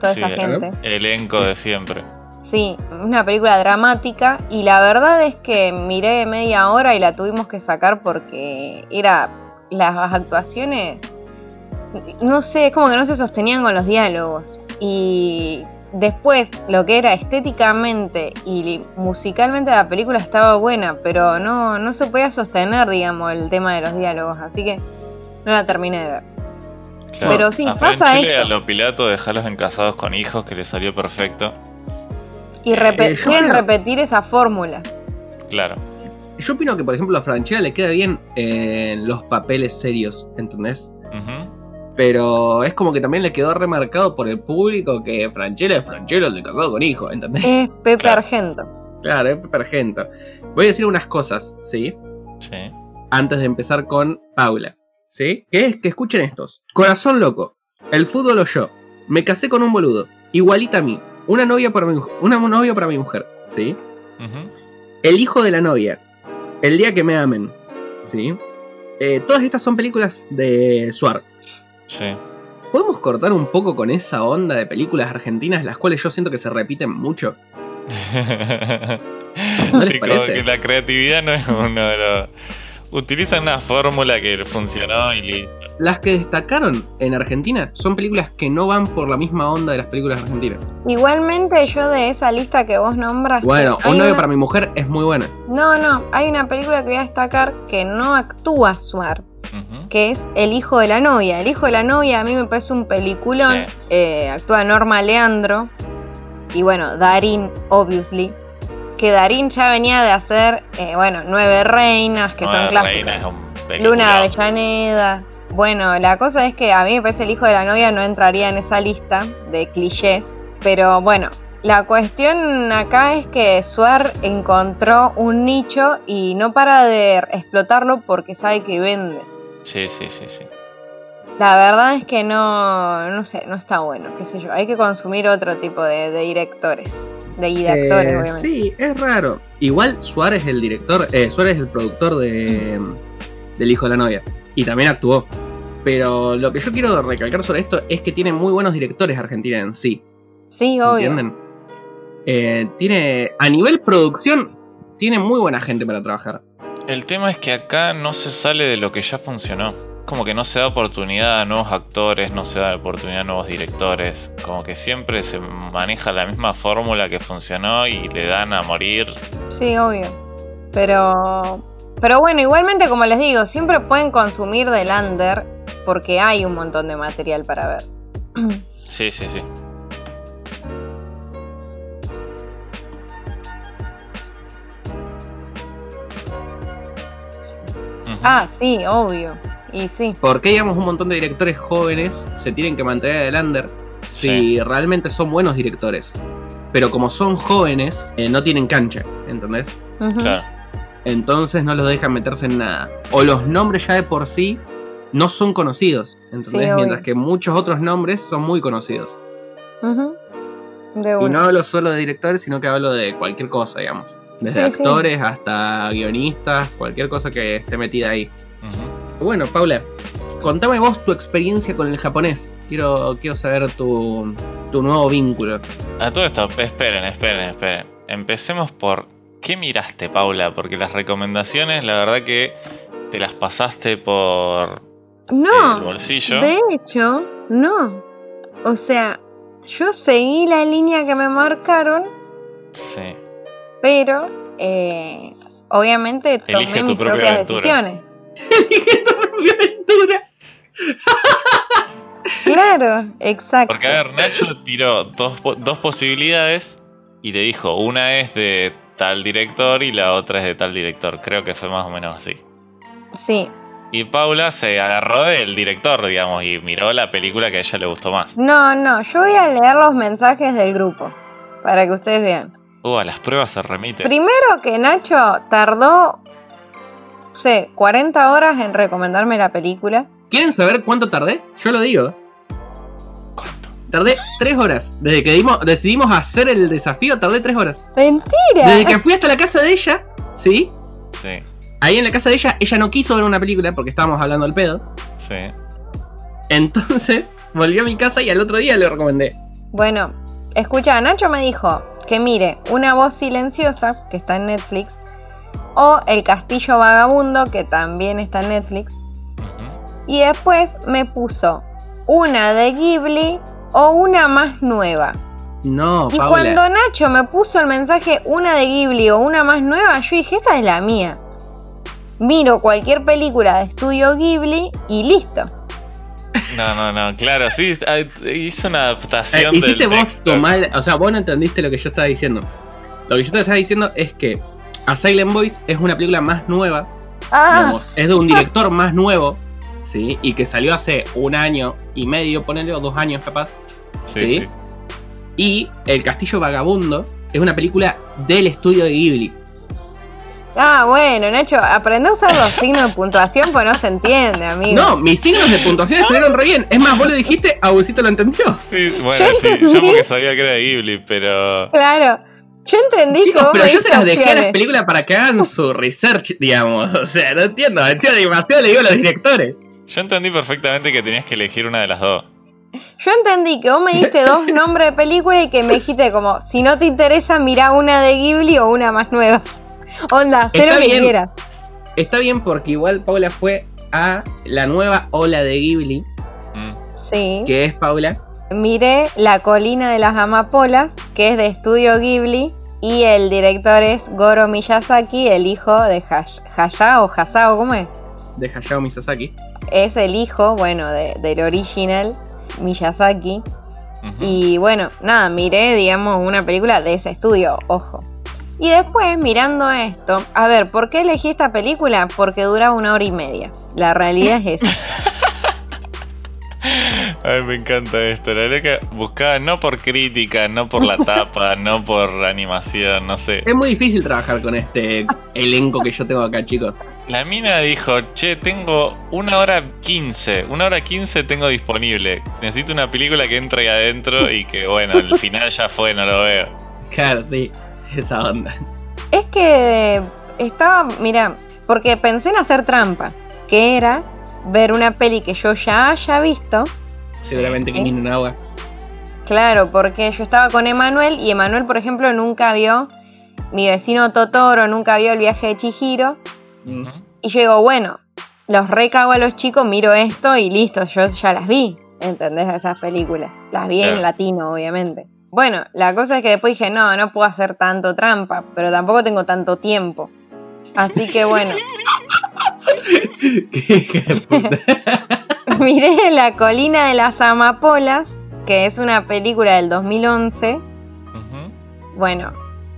toda Sí, esa gente. Elenco de siempre. Sí, una película dramática y la verdad es que miré media hora y la tuvimos que sacar porque era las actuaciones, no sé, es como que no se sostenían con los diálogos y después lo que era estéticamente y musicalmente la película estaba buena, pero no, no se podía sostener, digamos, el tema de los diálogos, así que no la terminé de ver. Claro. Pero sí, a pasa eso. a los Pilato dejarlos en casados con hijos que les salió perfecto. Y repe- Eh, quieren repetir esa fórmula. Claro. Yo opino que, por ejemplo, a Franchella le queda bien en los papeles serios, ¿entendés? Pero es como que también le quedó remarcado por el público que Franchella es Franchella el de casado con hijo, ¿entendés? Es Pepe Claro. Argento. Claro, es Pepe Argento. Voy a decir unas cosas, ¿sí? Sí. Antes de empezar con Paula, ¿sí? Que es que escuchen estos. Corazón loco, el fútbol o yo, me casé con un boludo, igualita a mí, una novia para mi, una novia para mi mujer, ¿sí? El hijo de la novia. El día que me amen. ¿Sí? Eh, todas estas son películas de Suar. Sí. ¿Podemos cortar un poco con esa onda de películas argentinas, las cuales yo siento que se repiten mucho? ¿No les sí, como que la creatividad no es uno de los. Utilizan una fórmula que funcionó y listo. Las que destacaron en Argentina son películas que no van por la misma onda de las películas argentinas. Igualmente yo de esa lista que vos nombras. Bueno, Un novio una- para mi mujer es muy buena. No, no, hay una película que voy a destacar que no actúa Suar, Ujú. que es El hijo de la novia. El hijo de la novia a mí me parece un peliculón. Sí. Eh, actúa Norma Leandro y bueno, Darín, obviously. Que Darín ya venía de hacer, eh, bueno, Nueve Reinas, que Nueva son clásicas. Reina es un Luna de Avellaneda. Bueno, la cosa es que a mí me parece el hijo de la novia no entraría en esa lista de clichés. Pero bueno, la cuestión acá es que Suar encontró un nicho y no para de explotarlo porque sabe que vende. Sí, sí, sí, sí. La verdad es que no, no sé, no está bueno, qué sé yo. Hay que consumir otro tipo de, de directores. De directores, Eh, obviamente. sí, es raro. Igual Suárez es el director, eh, Suárez es el productor de, del hijo de la novia. Y también actuó. Pero lo que yo quiero recalcar sobre esto es que tiene muy buenos directores Argentina en sí. Sí, obvio. ¿Entienden? Eh, tiene. A nivel producción, tiene muy buena gente para trabajar. El tema es que acá no se sale de lo que ya funcionó. Como que no se da oportunidad a nuevos actores, no se da oportunidad a nuevos directores. Como que siempre se maneja la misma fórmula que funcionó y le dan a morir. Sí, obvio. Pero. Pero bueno, igualmente, como les digo, siempre pueden consumir del under porque hay un montón de material para ver. Sí, sí, sí. Ah, sí, obvio. Y sí. ¿Por qué, digamos, un montón de directores jóvenes se tienen que mantener en el under si Sí. realmente son buenos directores? Pero como son jóvenes, eh, no tienen cancha, ¿entendés? Claro. Entonces no los dejan meterse en nada. O los nombres ya de por sí no son conocidos, ¿entendés? Sí. Mientras que muchos otros nombres son muy conocidos. De Y no hablo solo de directores, sino que hablo de cualquier cosa, digamos. Desde Sí, sí. actores hasta guionistas, cualquier cosa que esté metida ahí. Bueno, Paula, contame vos tu experiencia con el japonés. Quiero, quiero saber tu, tu nuevo vínculo. A todo esto, esperen, esperen, esperen. Empecemos por ¿qué miraste, Paula? Porque las recomendaciones, la verdad que te las pasaste por el No, bolsillo. de hecho, no. O sea, yo seguí la línea que me marcaron, Sí. pero eh, obviamente tomé Elige tu mis propia propias aventura. decisiones. Dije tu propia aventura. Claro, exacto. Porque a ver, Nacho tiró dos, dos posibilidades y le dijo, una es de tal director y la otra es de tal director. Creo que fue más o menos así. Sí. Y Paula se agarró del director, digamos, y miró la película que a ella le gustó más. No, no, yo voy a leer los mensajes del grupo para que ustedes vean. Uh, a las pruebas se remite. Primero que Nacho tardó, sé, 40 horas en recomendarme la película. ¿Quieren saber cuánto tardé? Yo lo digo. ¿Cuánto? Tardé tres horas. Desde que dimos- decidimos hacer el desafío, tardé tres horas. Mentira. Desde que fui hasta la casa de ella, ¿sí? Sí, Ahí en la casa de ella, ella no quiso ver una película porque estábamos hablando al pedo. sí. Entonces, volví a mi casa y al otro día le recomendé. Bueno, escucha, Nacho me dijo que mire Una voz silenciosa, que está en Netflix, o El castillo vagabundo, que también está en Netflix, y después me puso una de Ghibli o una más nueva. No, Y Paula. cuando Nacho me puso el mensaje una de Ghibli o una más nueva, yo dije, esta es la mía. Miro cualquier película de estudio Ghibli y listo. No, no, no, claro, sí, ah, hizo una Eh, adaptación hiciste del vos texto. tu mal. O sea, vos no entendiste lo que yo estaba diciendo. Lo que yo te estaba diciendo es que A Silent Voice es una película más nueva. Ah, digamos, es de un director más nuevo. ¿Sí? Y que salió hace un año y medio, ponele, o dos años capaz. Sí, sí. sí. Y El Castillo Vagabundo es una película del estudio de Ghibli. ah, bueno, Nacho, aprende a usar los signos de puntuación pues no se entiende, amigo. No, mis signos de puntuación estuvieron re bien. Es más, vos lo dijiste, Abusito lo entendió. Sí, bueno, Yo sí, yo porque sabía que era de Ghibli, pero... Claro. Yo entendí Chicos, cómo pero yo se las dejé a las películas para que hagan su research, digamos. O sea, no entiendo. Encima demasiado le digo a los directores. Yo entendí perfectamente que tenías que elegir una de las dos. Yo entendí que vos me diste dos nombres de película y que me dijiste como, si no te interesa, mirá una de Ghibli o una más nueva. Onda, sé Está lo que quieras. Está bien porque igual Paula fue a la nueva ola de Ghibli, Mm. Sí. que es Paula. Miré La colina de las amapolas, que es de estudio Ghibli, y el director es Goro Miyazaki, el hijo de Hash- Hayao, Hasao, ¿cómo es? de Hayao Miyazaki. Es el hijo, bueno, de- del original Miyazaki. Y bueno, nada, miré, digamos, una película de ese estudio, ojo. Y después, mirando esto, a ver, ¿por qué elegí esta película? Porque dura una hora y media. La realidad es esa. Ay, me encanta esto. La verdad que buscaba no por crítica, no por la tapa, no por animación, no sé. Es muy difícil trabajar con este elenco que yo tengo acá, chicos. La mina dijo, che, tengo una hora quince, una hora quince tengo disponible. Necesito una película que entre ahí adentro y que, bueno, al final ya fue, no lo veo. Claro, sí. Esa onda. Es que estaba, mira, porque pensé en hacer trampa, que era ver una peli que yo ya haya visto. Seguramente que Sí. viene un agua. Claro, porque yo estaba con Emanuel y Emanuel, por ejemplo, nunca vio mi vecino Totoro, nunca vio el viaje de Chihiro. Y yo digo, bueno, los recago a los chicos, miro esto y listo, yo ya las vi, ¿entendés? Esas películas. Las vi en latino, obviamente. Bueno, la cosa es que después dije, no, no puedo hacer tanto trampa, pero tampoco tengo tanto tiempo. Así que bueno, Qué hija de puta. miré La colina de las amapolas, que es una película del 2011. Ujú. Bueno,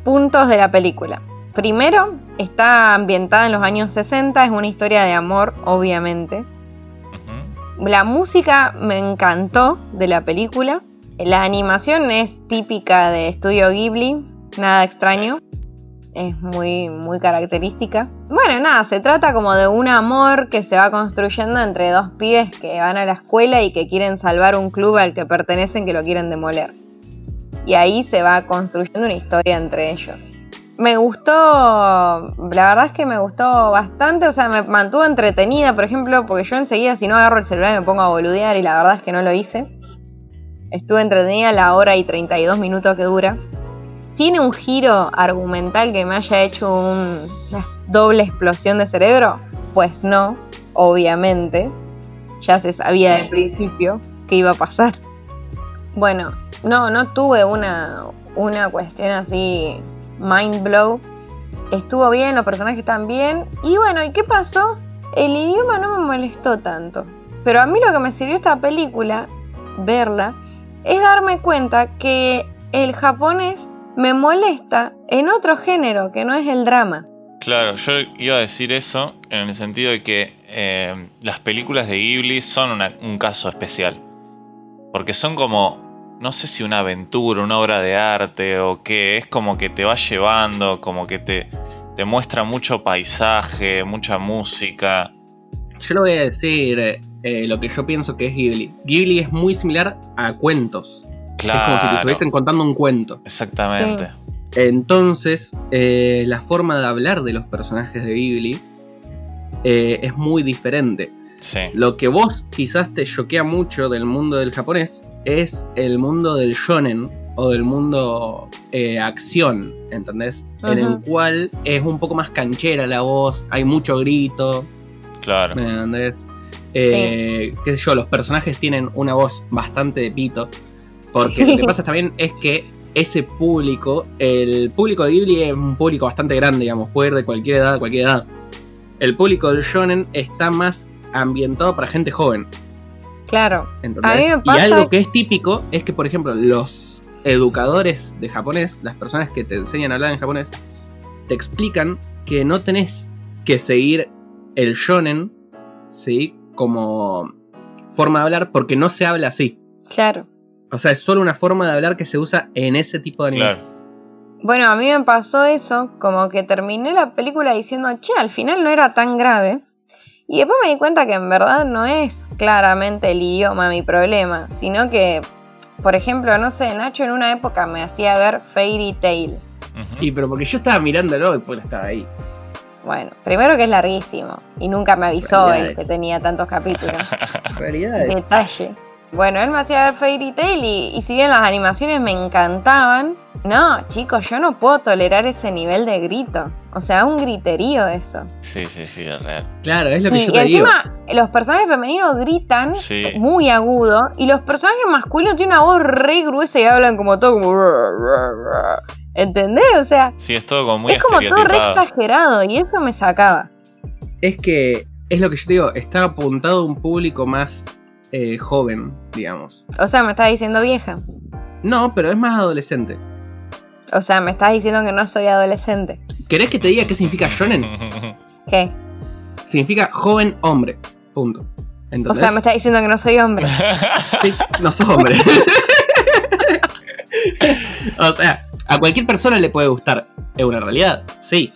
puntos de la película. Primero, está ambientada en los años 60, es una historia de amor, obviamente. La música me encantó de la película. La animación es típica de Estudio Ghibli, nada extraño. Es muy, muy característica. Bueno, nada, se trata como de un amor que se va construyendo entre dos pibes que van a la escuela y que quieren salvar un club al que pertenecen que lo quieren demoler. Y ahí se va construyendo una historia entre ellos. Me gustó, la verdad es que me gustó bastante, o sea, me mantuvo entretenida, por ejemplo, porque yo enseguida si no agarro el celular me pongo a boludear y la verdad es que no lo hice. Estuve entretenida la hora y 32 minutos que dura. ¿Tiene un giro argumental que me haya hecho un- una doble explosión de cerebro? Pues no, obviamente. Ya se sabía del principio que iba a pasar. Bueno, no, no tuve una, una cuestión así mind blow. Estuvo bien, los personajes están bien. Y bueno, ¿y qué pasó? El idioma no me molestó tanto. Pero a mí lo que me sirvió esta película, verla, es darme cuenta que el japonés me molesta en otro género que no es el drama. Claro, yo iba a decir eso en el sentido de que eh, las películas de Ghibli son una- un caso especial. Porque son como, no sé si una aventura, una obra de arte o qué, es como que te va llevando, como que te, te muestra mucho paisaje, mucha música. Yo le voy a decir eh, lo que yo pienso que es Ghibli. Ghibli es muy similar a cuentos. Claro. Es como si te estuviesen contando un cuento. Exactamente. Entonces, eh, la forma de hablar de los personajes de Ghibli eh, es muy diferente. Sí. Lo que vos quizás te choquea mucho del mundo del japonés es el mundo del shonen o del mundo eh, acción, ¿entendés? En el cual es un poco más canchera la voz, hay mucho grito, Claro. ¿me entendés? Eh, qué sé yo, los personajes tienen una voz bastante de pito. Porque lo que pasa también es que ese público, el público de Ghibli es un público bastante grande, digamos, puede ir de cualquier edad a cualquier edad. El público del shonen está más ambientado para gente joven. Claro. ¿entendés? A mí me Y algo que es típico es que, por ejemplo, los educadores de japonés, las personas que te enseñan a hablar en japonés, te explican que no tenés que seguir el shonen, ¿sí? Como forma de hablar, porque no se habla así. Claro. O sea, es solo una forma de hablar que se usa en ese tipo de anime. Claro. Bueno, a mí me pasó eso, como que terminé la película diciendo, che, al final no era tan grave. Y después me di cuenta que en verdad no es claramente el idioma mi problema, sino que, por ejemplo, no sé, Nacho en una época me hacía ver Fairy Tail. Y pero porque yo estaba mirándolo y pues estaba ahí. Bueno, primero que es larguísimo y nunca me avisó él Realidades. que tenía tantos capítulos. En realidad es- Detalle. Bueno, él me hacía ver Fairy Tail y, y si bien las animaciones me encantaban, no, chicos, yo no puedo tolerar ese nivel de grito. O sea, un griterío eso. Sí, sí, sí, es real. Claro, es lo que Y, yo y te digo. encima, los personajes femeninos gritan Sí. muy agudo y los personajes masculinos tienen una voz re gruesa y hablan como todo como... ¿Entendés? O sea, Sí, es todo como muy es como todo re exagerado y eso me sacaba. Es que es lo que yo te digo, está apuntado a un público más eh, joven, digamos. O sea, me estás diciendo vieja. No, pero es más adolescente. O sea, me estás diciendo que no soy adolescente. ¿Querés que te diga qué significa shonen? ¿Qué? Significa joven hombre. Punto. O sea, me estás diciendo que no soy hombre. Sí, no sos hombre. o sea, a cualquier persona le puede gustar. Es una realidad, sí.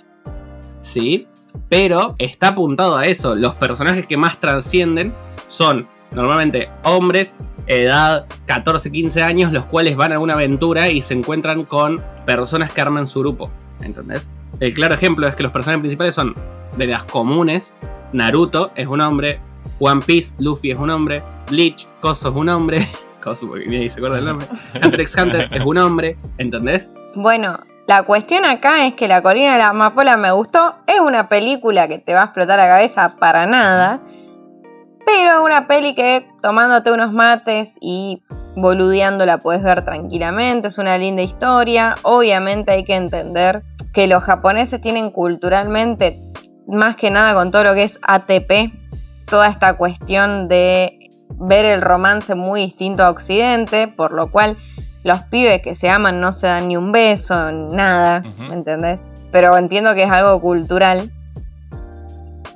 Sí, pero está apuntado a eso. Los personajes que más trascienden son normalmente hombres, edad 14, 15 años, los cuales van a una aventura y se encuentran con personas que arman su grupo. ¿Entendés? El claro ejemplo es que los personajes principales son de las comunes. Naruto es un hombre, One Piece, Luffy es un hombre, Bleach, Koso es un hombre, Koso porque ni se acuerda el nombre, Hunter x Hunter es un hombre, ¿entendés? Bueno, La cuestión acá es que La colina de la amapola me gustó. Es una película que te va a explotar la cabeza para nada. Pero una peli que tomándote unos mates y boludeando la puedes ver tranquilamente. Es una linda historia. Obviamente hay que entender que los japoneses tienen culturalmente, más que nada con todo lo que es ATP, toda esta cuestión de ver el romance muy distinto a Occidente, por lo cual los pibes que se aman no se dan ni un beso, nada. ¿me entendés? Pero entiendo que es algo cultural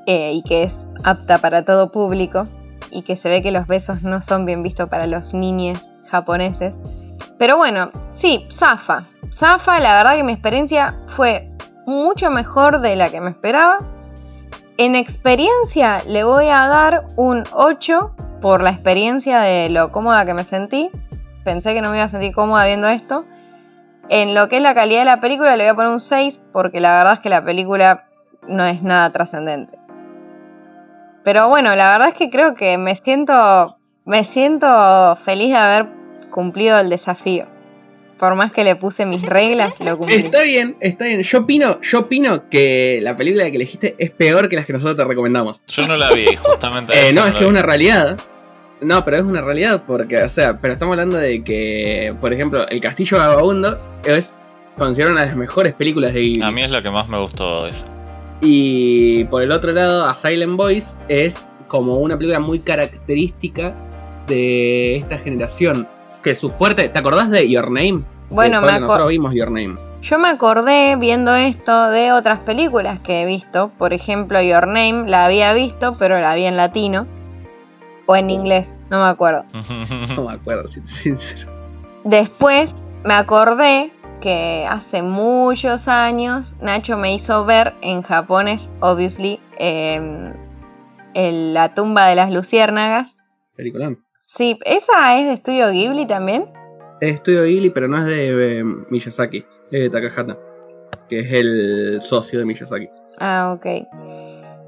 eh, y que es apta para todo público y que se ve que los besos no son bien vistos para los niños japoneses. Pero bueno, sí, Zafa. Zafa, la verdad que mi experiencia fue mucho mejor de la que me esperaba. En experiencia le voy a dar un 8 por la experiencia de lo cómoda que me sentí. Pensé que no me iba a sentir cómoda viendo esto. En lo que es la calidad de la película le voy a poner un 6 porque la verdad es que la película no es nada trascendente. Pero bueno, la verdad es que creo que me siento me siento feliz de haber cumplido el desafío. Por más que le puse mis reglas, lo cumplí. Está bien, está bien. Yo opino, yo opino que la película que elegiste es peor que las que nosotros te recomendamos. Yo no la vi, justamente. Eh, no, es la que es una realidad. No, pero es una realidad porque, o sea, pero estamos hablando de que, por ejemplo, El Castillo Vagabundo es considerado una de las mejores películas de Ghibli. A mí es lo que más me gustó esa. Y por el otro lado, A Silent Voice es como una película muy característica de esta generación. Que su fuerte. ¿Te acordás de Your Name? Bueno, me nosotros vimos Your Name. Yo me acordé viendo esto de otras películas que he visto. Por ejemplo, Your Name la había visto, pero la vi en latino. O en inglés, no me acuerdo. No me acuerdo, si sincero. Después me acordé que hace muchos años Nacho me hizo ver en japonés, obviously, em, el- la tumba de las luciérnagas. Peliculón. Sí, esa es de estudio Ghibli también. Es estudio Ghibli, pero no es de eh, Miyazaki. Es de Takahata. Que es el socio de Miyazaki. Ah, ok.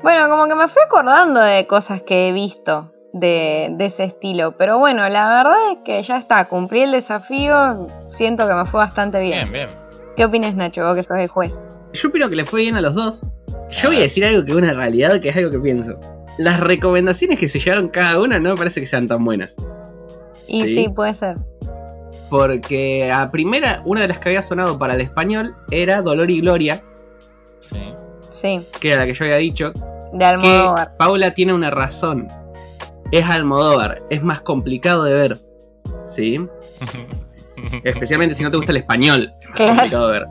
Bueno, como que me fui acordando de cosas que he visto de, de ese estilo. Pero bueno, la verdad es que ya está, cumplí el desafío. Siento que me fue bastante bien. Bien, bien. ¿Qué opinas, Nacho, vos que sos el juez? Yo opino que le fue bien a los dos. Yo voy a decir algo que es una realidad, que es algo que pienso. Las recomendaciones que se llevaron cada una no me parece que sean tan buenas. Y Sí. sí, puede ser. Porque a primera, una de las que había sonado para el español era Dolor y Gloria, Sí. Sí, que era la que yo había dicho. de Que Almodóvar. Paula tiene una razón. Es Almodóvar, es más complicado de ver. ¿Sí? Especialmente si no te gusta el español. Es más Claro. complicado de ver.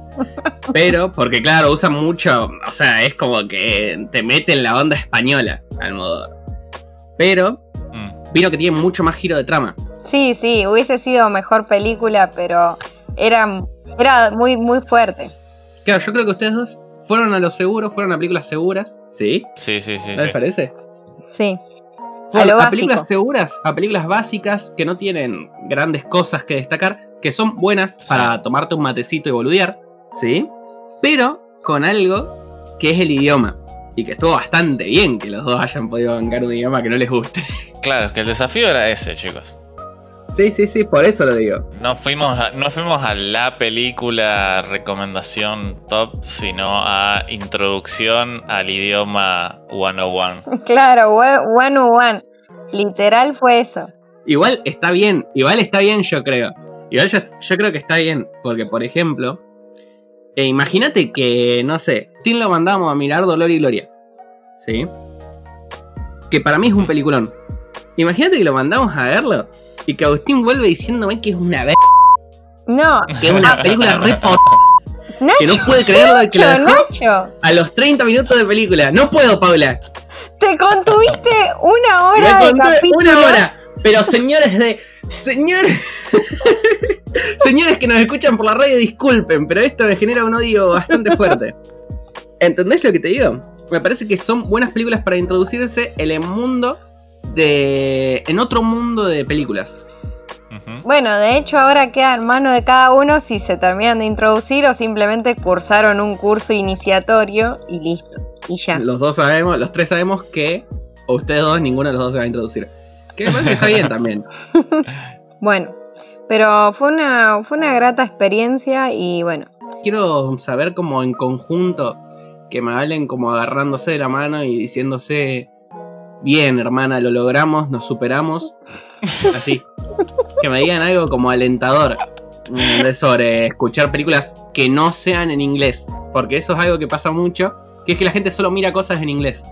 Pero, porque claro, usan mucho. O sea, es como que te mete en la onda española, Almodóvar. Pero, Mm. vino que tiene mucho más giro de trama. Sí, sí, hubiese sido mejor película, pero era, era muy, muy fuerte. Claro, yo creo que ustedes dos fueron a lo seguro, fueron a películas seguras. ¿Sí? Sí, sí, sí. ¿No les sí. parece? Sí, Lo a películas seguras, a películas básicas que no tienen grandes cosas que destacar, que son buenas para tomarte un matecito y boludear, ¿sí? Pero con algo que es el idioma. Y que estuvo bastante bien que los dos hayan podido bancar un idioma que no les guste. Claro, es que el desafío era ese, chicos. Sí, sí, sí, por eso lo digo. No fuimos, a, no fuimos a la película recomendación top, sino a introducción al idioma 101. claro, we- one on one. Literal fue eso. Igual está bien, igual está bien, yo creo. Igual yo, yo creo que está bien, porque por ejemplo, eh, imagínate que, no sé, Tim lo mandamos a mirar Dolor y Gloria. ¿Sí? Que para mí es un peliculón. Imagínate que lo mandamos a verlo y que Agustín vuelve diciéndome que es una ver No, que es una película re Nacho, que no puede creerlo de que lo Nacho, dejó Nacho, a los 30 minutos de película. No puedo, Paula. te contuviste una hora Me de una hora. Pero señores de. Señores. señores que nos escuchan por la radio, disculpen, pero esto me genera un odio bastante fuerte. ¿Entendés lo que te digo? Me parece que son buenas películas para introducirse en el mundo de. en otro mundo de películas. Bueno, de hecho ahora queda en mano de cada uno si se terminan de introducir o simplemente cursaron un curso iniciatorio y listo. Y ya. Los dos sabemos, los tres sabemos que. O ustedes dos, ninguno de los dos se va a introducir. Que me parece que está bien también. Bueno, pero fue una, fue una grata experiencia y bueno, quiero saber como en conjunto que me hablen como agarrándose de la mano y diciéndose, bien hermana, lo logramos, nos superamos. Así. que me digan algo como alentador de sobre escuchar películas que no sean en inglés. Porque eso es algo que pasa mucho, que es que la gente solo mira cosas en inglés.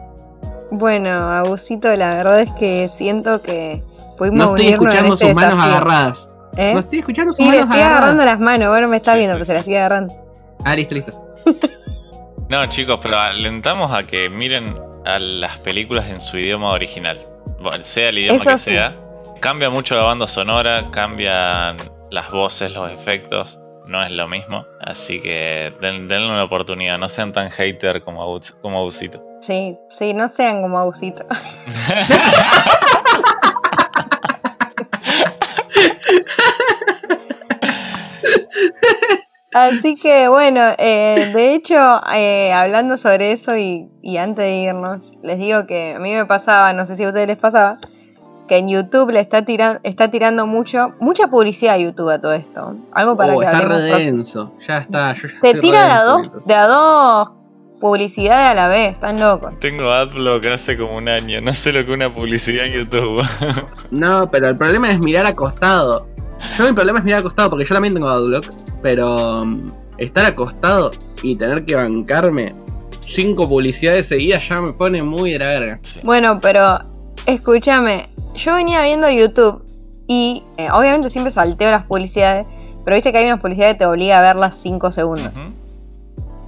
Bueno, Abusito, la verdad es que siento que pudimos No estoy escuchando este sus manos desafío. agarradas. ¿Eh? No estoy escuchando sus Sí, manos estoy agarradas. agarrando las manos, bueno, me está Sí, viendo, sí, pero se las sigue agarrando. Ah, listo, listo. No, chicos, pero alentamos a que miren a las películas en su idioma original. Sea el idioma Eso que sí. sea. Cambia mucho la banda sonora, cambian las voces, los efectos. No es lo mismo. Así que den- denle una oportunidad. No sean tan hater como, Abus- como Abusito. Sí, sí, no sean como Abusito. Así que bueno, eh, de hecho, eh, hablando sobre eso y, y antes de irnos, les digo que a mí me pasaba, no sé si a ustedes les pasaba, que en YouTube le está, tiran- está tirando mucho, mucha publicidad a YouTube a todo esto. Algo para Oh, que está hablemos re próximo. denso. Ya está. Yo ya Te estoy tira de a, dos, de a dos publicidades a la vez, están locos. Tengo Adblock hace como un año. No sé lo que es una publicidad en YouTube. No, pero el problema es mirar acostado. Yo mi problema es mirar acostado porque yo también tengo Adblock, pero um, estar acostado y tener que bancarme cinco publicidades seguidas ya me pone muy de la verga. Bueno, pero escúchame, yo venía viendo YouTube y eh, obviamente siempre salteo las publicidades, pero viste que hay unas publicidades que te obliga a verlas 5 segundos.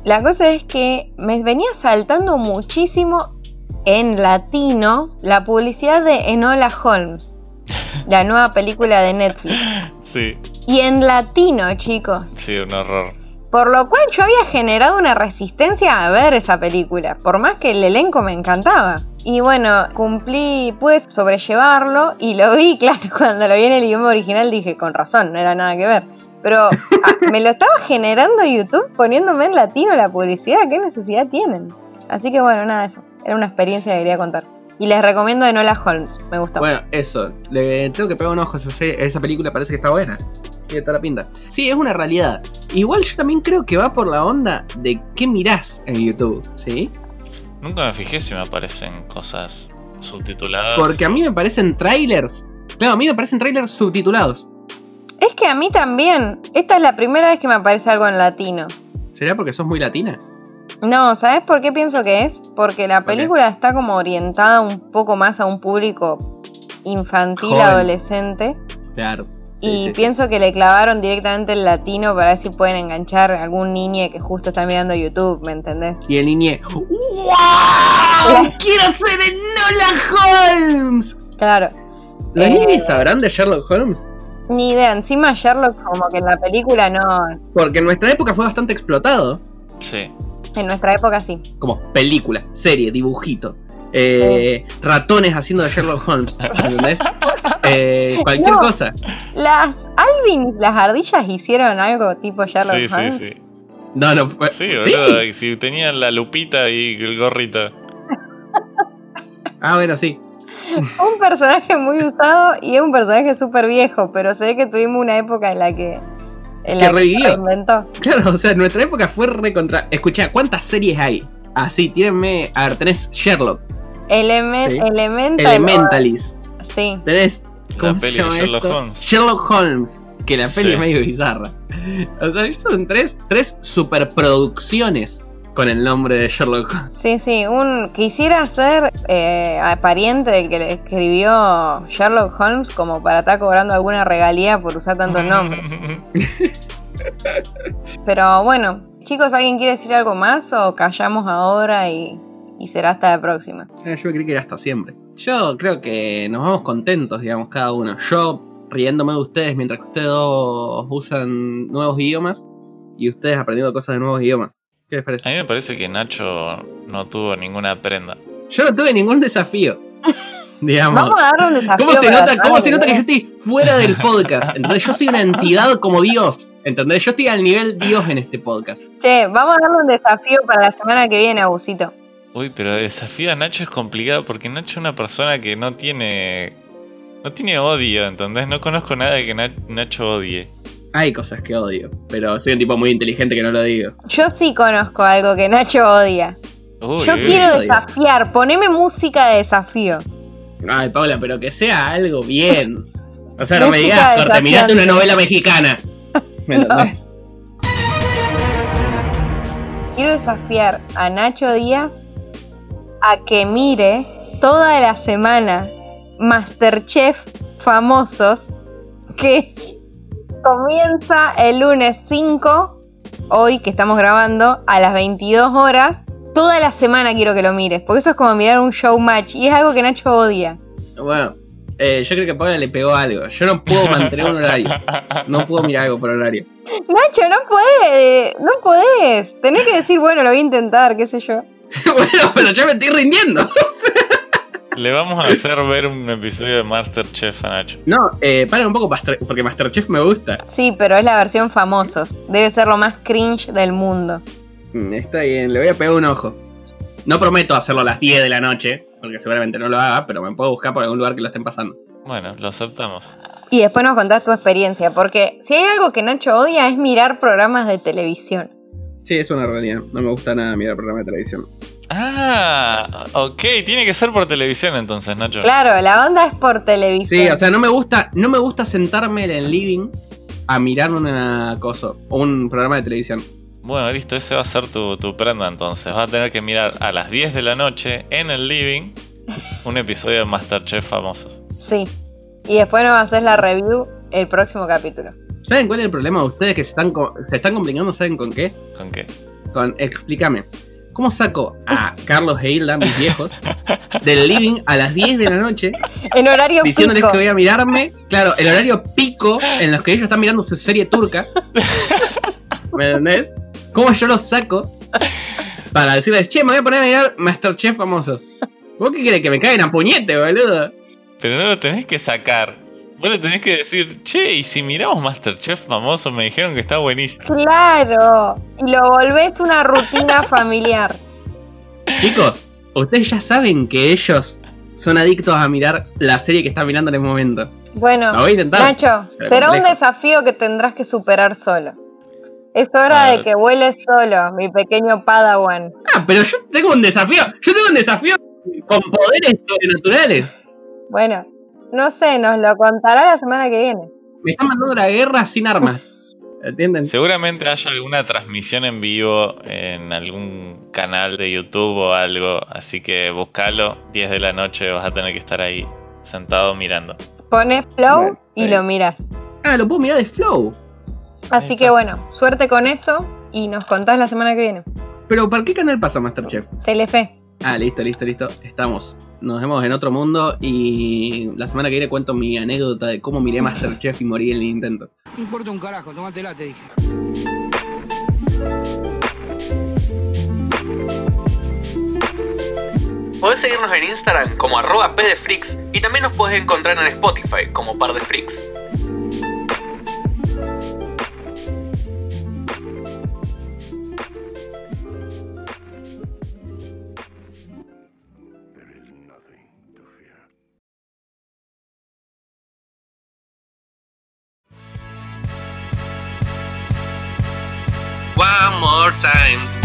La cosa es que me venía saltando muchísimo en latino la publicidad de Enola Holmes, la nueva película de Netflix. Sí, Y en latino, chicos. sí, un horror. Por lo cual yo había generado una resistencia a ver esa película, por más que el elenco me encantaba. Y bueno, cumplí, pude sobrellevarlo y lo vi, claro, cuando lo vi en el idioma original dije, con razón, no era nada que ver. Pero ah, me lo estaba generando YouTube poniéndome en latino la publicidad, ¿qué necesidad tienen? Así que bueno, nada, eso. Era una experiencia que quería contar. Y les recomiendo Enola Holmes, me gusta. Bueno, eso. Le tengo que pegar un ojo. Yo sé, esa película parece que está buena. Tiene toda la pinta. Sí, es una realidad. Igual yo también creo que va por la onda de qué mirás en YouTube, ¿sí? Nunca me fijé si me aparecen cosas subtituladas. Porque a mí me parecen trailers. Claro, a mí me parecen trailers subtitulados. Es que a mí también, esta es la primera vez que me aparece algo en latino. ¿Será porque sos muy latina? No, ¿sabes por qué pienso que es? Porque la película está como orientada un poco más a un público infantil, Joven. adolescente. Claro. Sí, y sí, pienso que le clavaron directamente el latino para ver si pueden enganchar a algún niño que justo está mirando YouTube, ¿me entendés? Y el niñe. ¡Wow! ¡Quiero ser Enola Holmes! Claro. ¿Los Eh, niños sabrán de Sherlock Holmes? Ni idea, encima Sherlock como que en la película no... Porque en nuestra época fue bastante explotado. Sí. En nuestra época sí. Como película, serie, dibujito. Eh, ratones haciendo de Sherlock Holmes. ¿Entendés? Eh, cualquier No. cosa. Las Alvin, las ardillas hicieron algo tipo Sherlock Sí, sí, Holmes. sí. No, no. fue- Sí, boludo. Si tenían la lupita y el gorrito. Ah, bueno, sí. Un personaje muy usado y es un personaje súper viejo, pero se ve que tuvimos una época en la que. En Que la revivió. Claro, o sea, en nuestra época fue recontra. Escucha, ¿cuántas series hay? Así, tírenme. A ver, tenés Sherlock, Elemen- Sí. Elemental. Elementalist, Sí. tenés. ¿Cómo La se peli de Sherlock esto? Holmes. Sherlock Holmes. Que la peli Sí. es medio bizarra. O sea, son tres, tres superproducciones con el nombre de Sherlock Holmes. Sí, sí. Un, quisiera ser eh, pariente del que le escribió Sherlock Holmes como para estar cobrando alguna regalía por usar tantos nombres. Pero bueno, chicos, ¿alguien quiere decir algo más o callamos ahora y, y será hasta la próxima? Ah, Yo creí que era hasta siempre. Yo creo que nos vamos contentos, digamos, cada uno. Yo riéndome de ustedes mientras que ustedes dos usan nuevos idiomas y ustedes aprendiendo cosas de nuevos idiomas. ¿Qué les A parece? mí me parece que Nacho no tuvo ninguna prenda. Yo no tuve ningún desafío. digamos. Vamos a darle un desafío. ¿Cómo se para nota, cómo se nota que yo estoy fuera del podcast? ¿Entendés? Yo soy una entidad como Dios. ¿Entendés? Yo estoy al nivel Dios en este podcast. Che, vamos a darle un desafío para la semana que viene, Abusito. Uy, pero desafío a Nacho es complicado porque Nacho es una persona que no tiene. No tiene odio, ¿entendés? No conozco nada de que Na- Nacho odie. Hay cosas que odio, pero soy un tipo muy inteligente que no lo digo. Yo sí conozco algo que Nacho odia. Uy, Yo uy, quiero odio. desafiar, poneme música de desafío. Ay, Paula, pero que sea algo bien. O sea, no me digas, corte, mirate una novela mexicana. Quiero desafiar a Nacho Díaz a que mire toda la semana Masterchef famosos que comienza el lunes 5, hoy que estamos grabando, a las 22 horas. Toda la semana quiero que lo mires, porque eso es como mirar un show match y es algo que Nacho odia. Bueno, eh, yo creo que a Paula le pegó algo. Yo no puedo mantener un horario. No puedo mirar algo por horario. Nacho, no puedes, no podés. Tenés que decir, bueno, lo voy a intentar, qué sé yo. bueno, pero yo me estoy rindiendo. Le vamos a hacer ver un episodio de Masterchef a Nacho. No, eh, para un poco Master- porque Masterchef me gusta. Sí, pero es la versión famosos. Debe ser lo más cringe del mundo. Mm, Está bien, le voy a pegar un ojo. No prometo hacerlo a las 10 de la noche, porque seguramente no lo haga, pero me puedo buscar por algún lugar que lo estén pasando. Bueno, lo aceptamos. Y después nos contás tu experiencia, porque si hay algo que Nacho odia es mirar programas de televisión. Sí, es una realidad. No me gusta nada mirar programas de televisión. Ah, ok, tiene que ser por televisión entonces, Nacho. Claro, la onda es por televisión. Sí, o sea, no me gusta, no me gusta sentarme en el living a mirar una cosa, o un programa de televisión. Bueno, listo, ese va a ser tu, tu prenda entonces. Vas a tener que mirar a las 10 de la noche en el living un episodio de Masterchef famosos. Sí. Y después nos haces la review el próximo capítulo. ¿Saben cuál es el problema de ustedes que se están, se están complicando? ¿Saben con qué? ¿Con qué? Con, explícame. ¿Cómo saco a Carlos e Hilda, mis viejos, del living a las 10 de la noche, En horario diciéndoles pico. que voy a mirarme, claro, el horario pico en los que ellos están mirando su serie turca? ¿Me entendés? ¿Cómo yo los saco para decirles, che, me voy a poner a mirar Masterchef famosos? ¿Vos qué querés? Que me caigan a puñete, boludo. Pero no lo tenés que sacar. Vos le tenés que decir, che, y si miramos Masterchef famoso, me dijeron que está buenísimo. Claro. Y lo volvés una rutina familiar. Chicos, ustedes ya saben que ellos son adictos a mirar la serie que están mirando en el momento. Bueno, Lo voy a intentar. Nacho, pero será un desafío que tendrás que superar solo. Es hora Ah. de que vueles solo, mi pequeño Padawan. Ah, pero yo tengo un desafío. Yo tengo un desafío con poderes sobrenaturales. Bueno, no sé, nos lo contará la semana que viene. Me están mandando la guerra sin armas. ¿Entienden? Seguramente haya alguna transmisión en vivo en algún canal de YouTube o algo, así que buscalo, 10 de la noche vas a tener que estar ahí sentado mirando. Pones flow Bueno, y sí. lo miras. Ah, lo puedo mirar de flow. Así que bueno, suerte con eso y nos contás la semana que viene. Pero ¿para qué canal pasa Masterchef? Telefe. Ah, listo, listo, listo. Estamos. Nos vemos en otro mundo y la semana que viene cuento mi anécdota de cómo miré Masterchef y morí en el intento. No importa un carajo, tómatela, te dije. Podés seguirnos en Instagram como arroba pdefrix y también nos podés encontrar en Spotify como par de freaks. More time.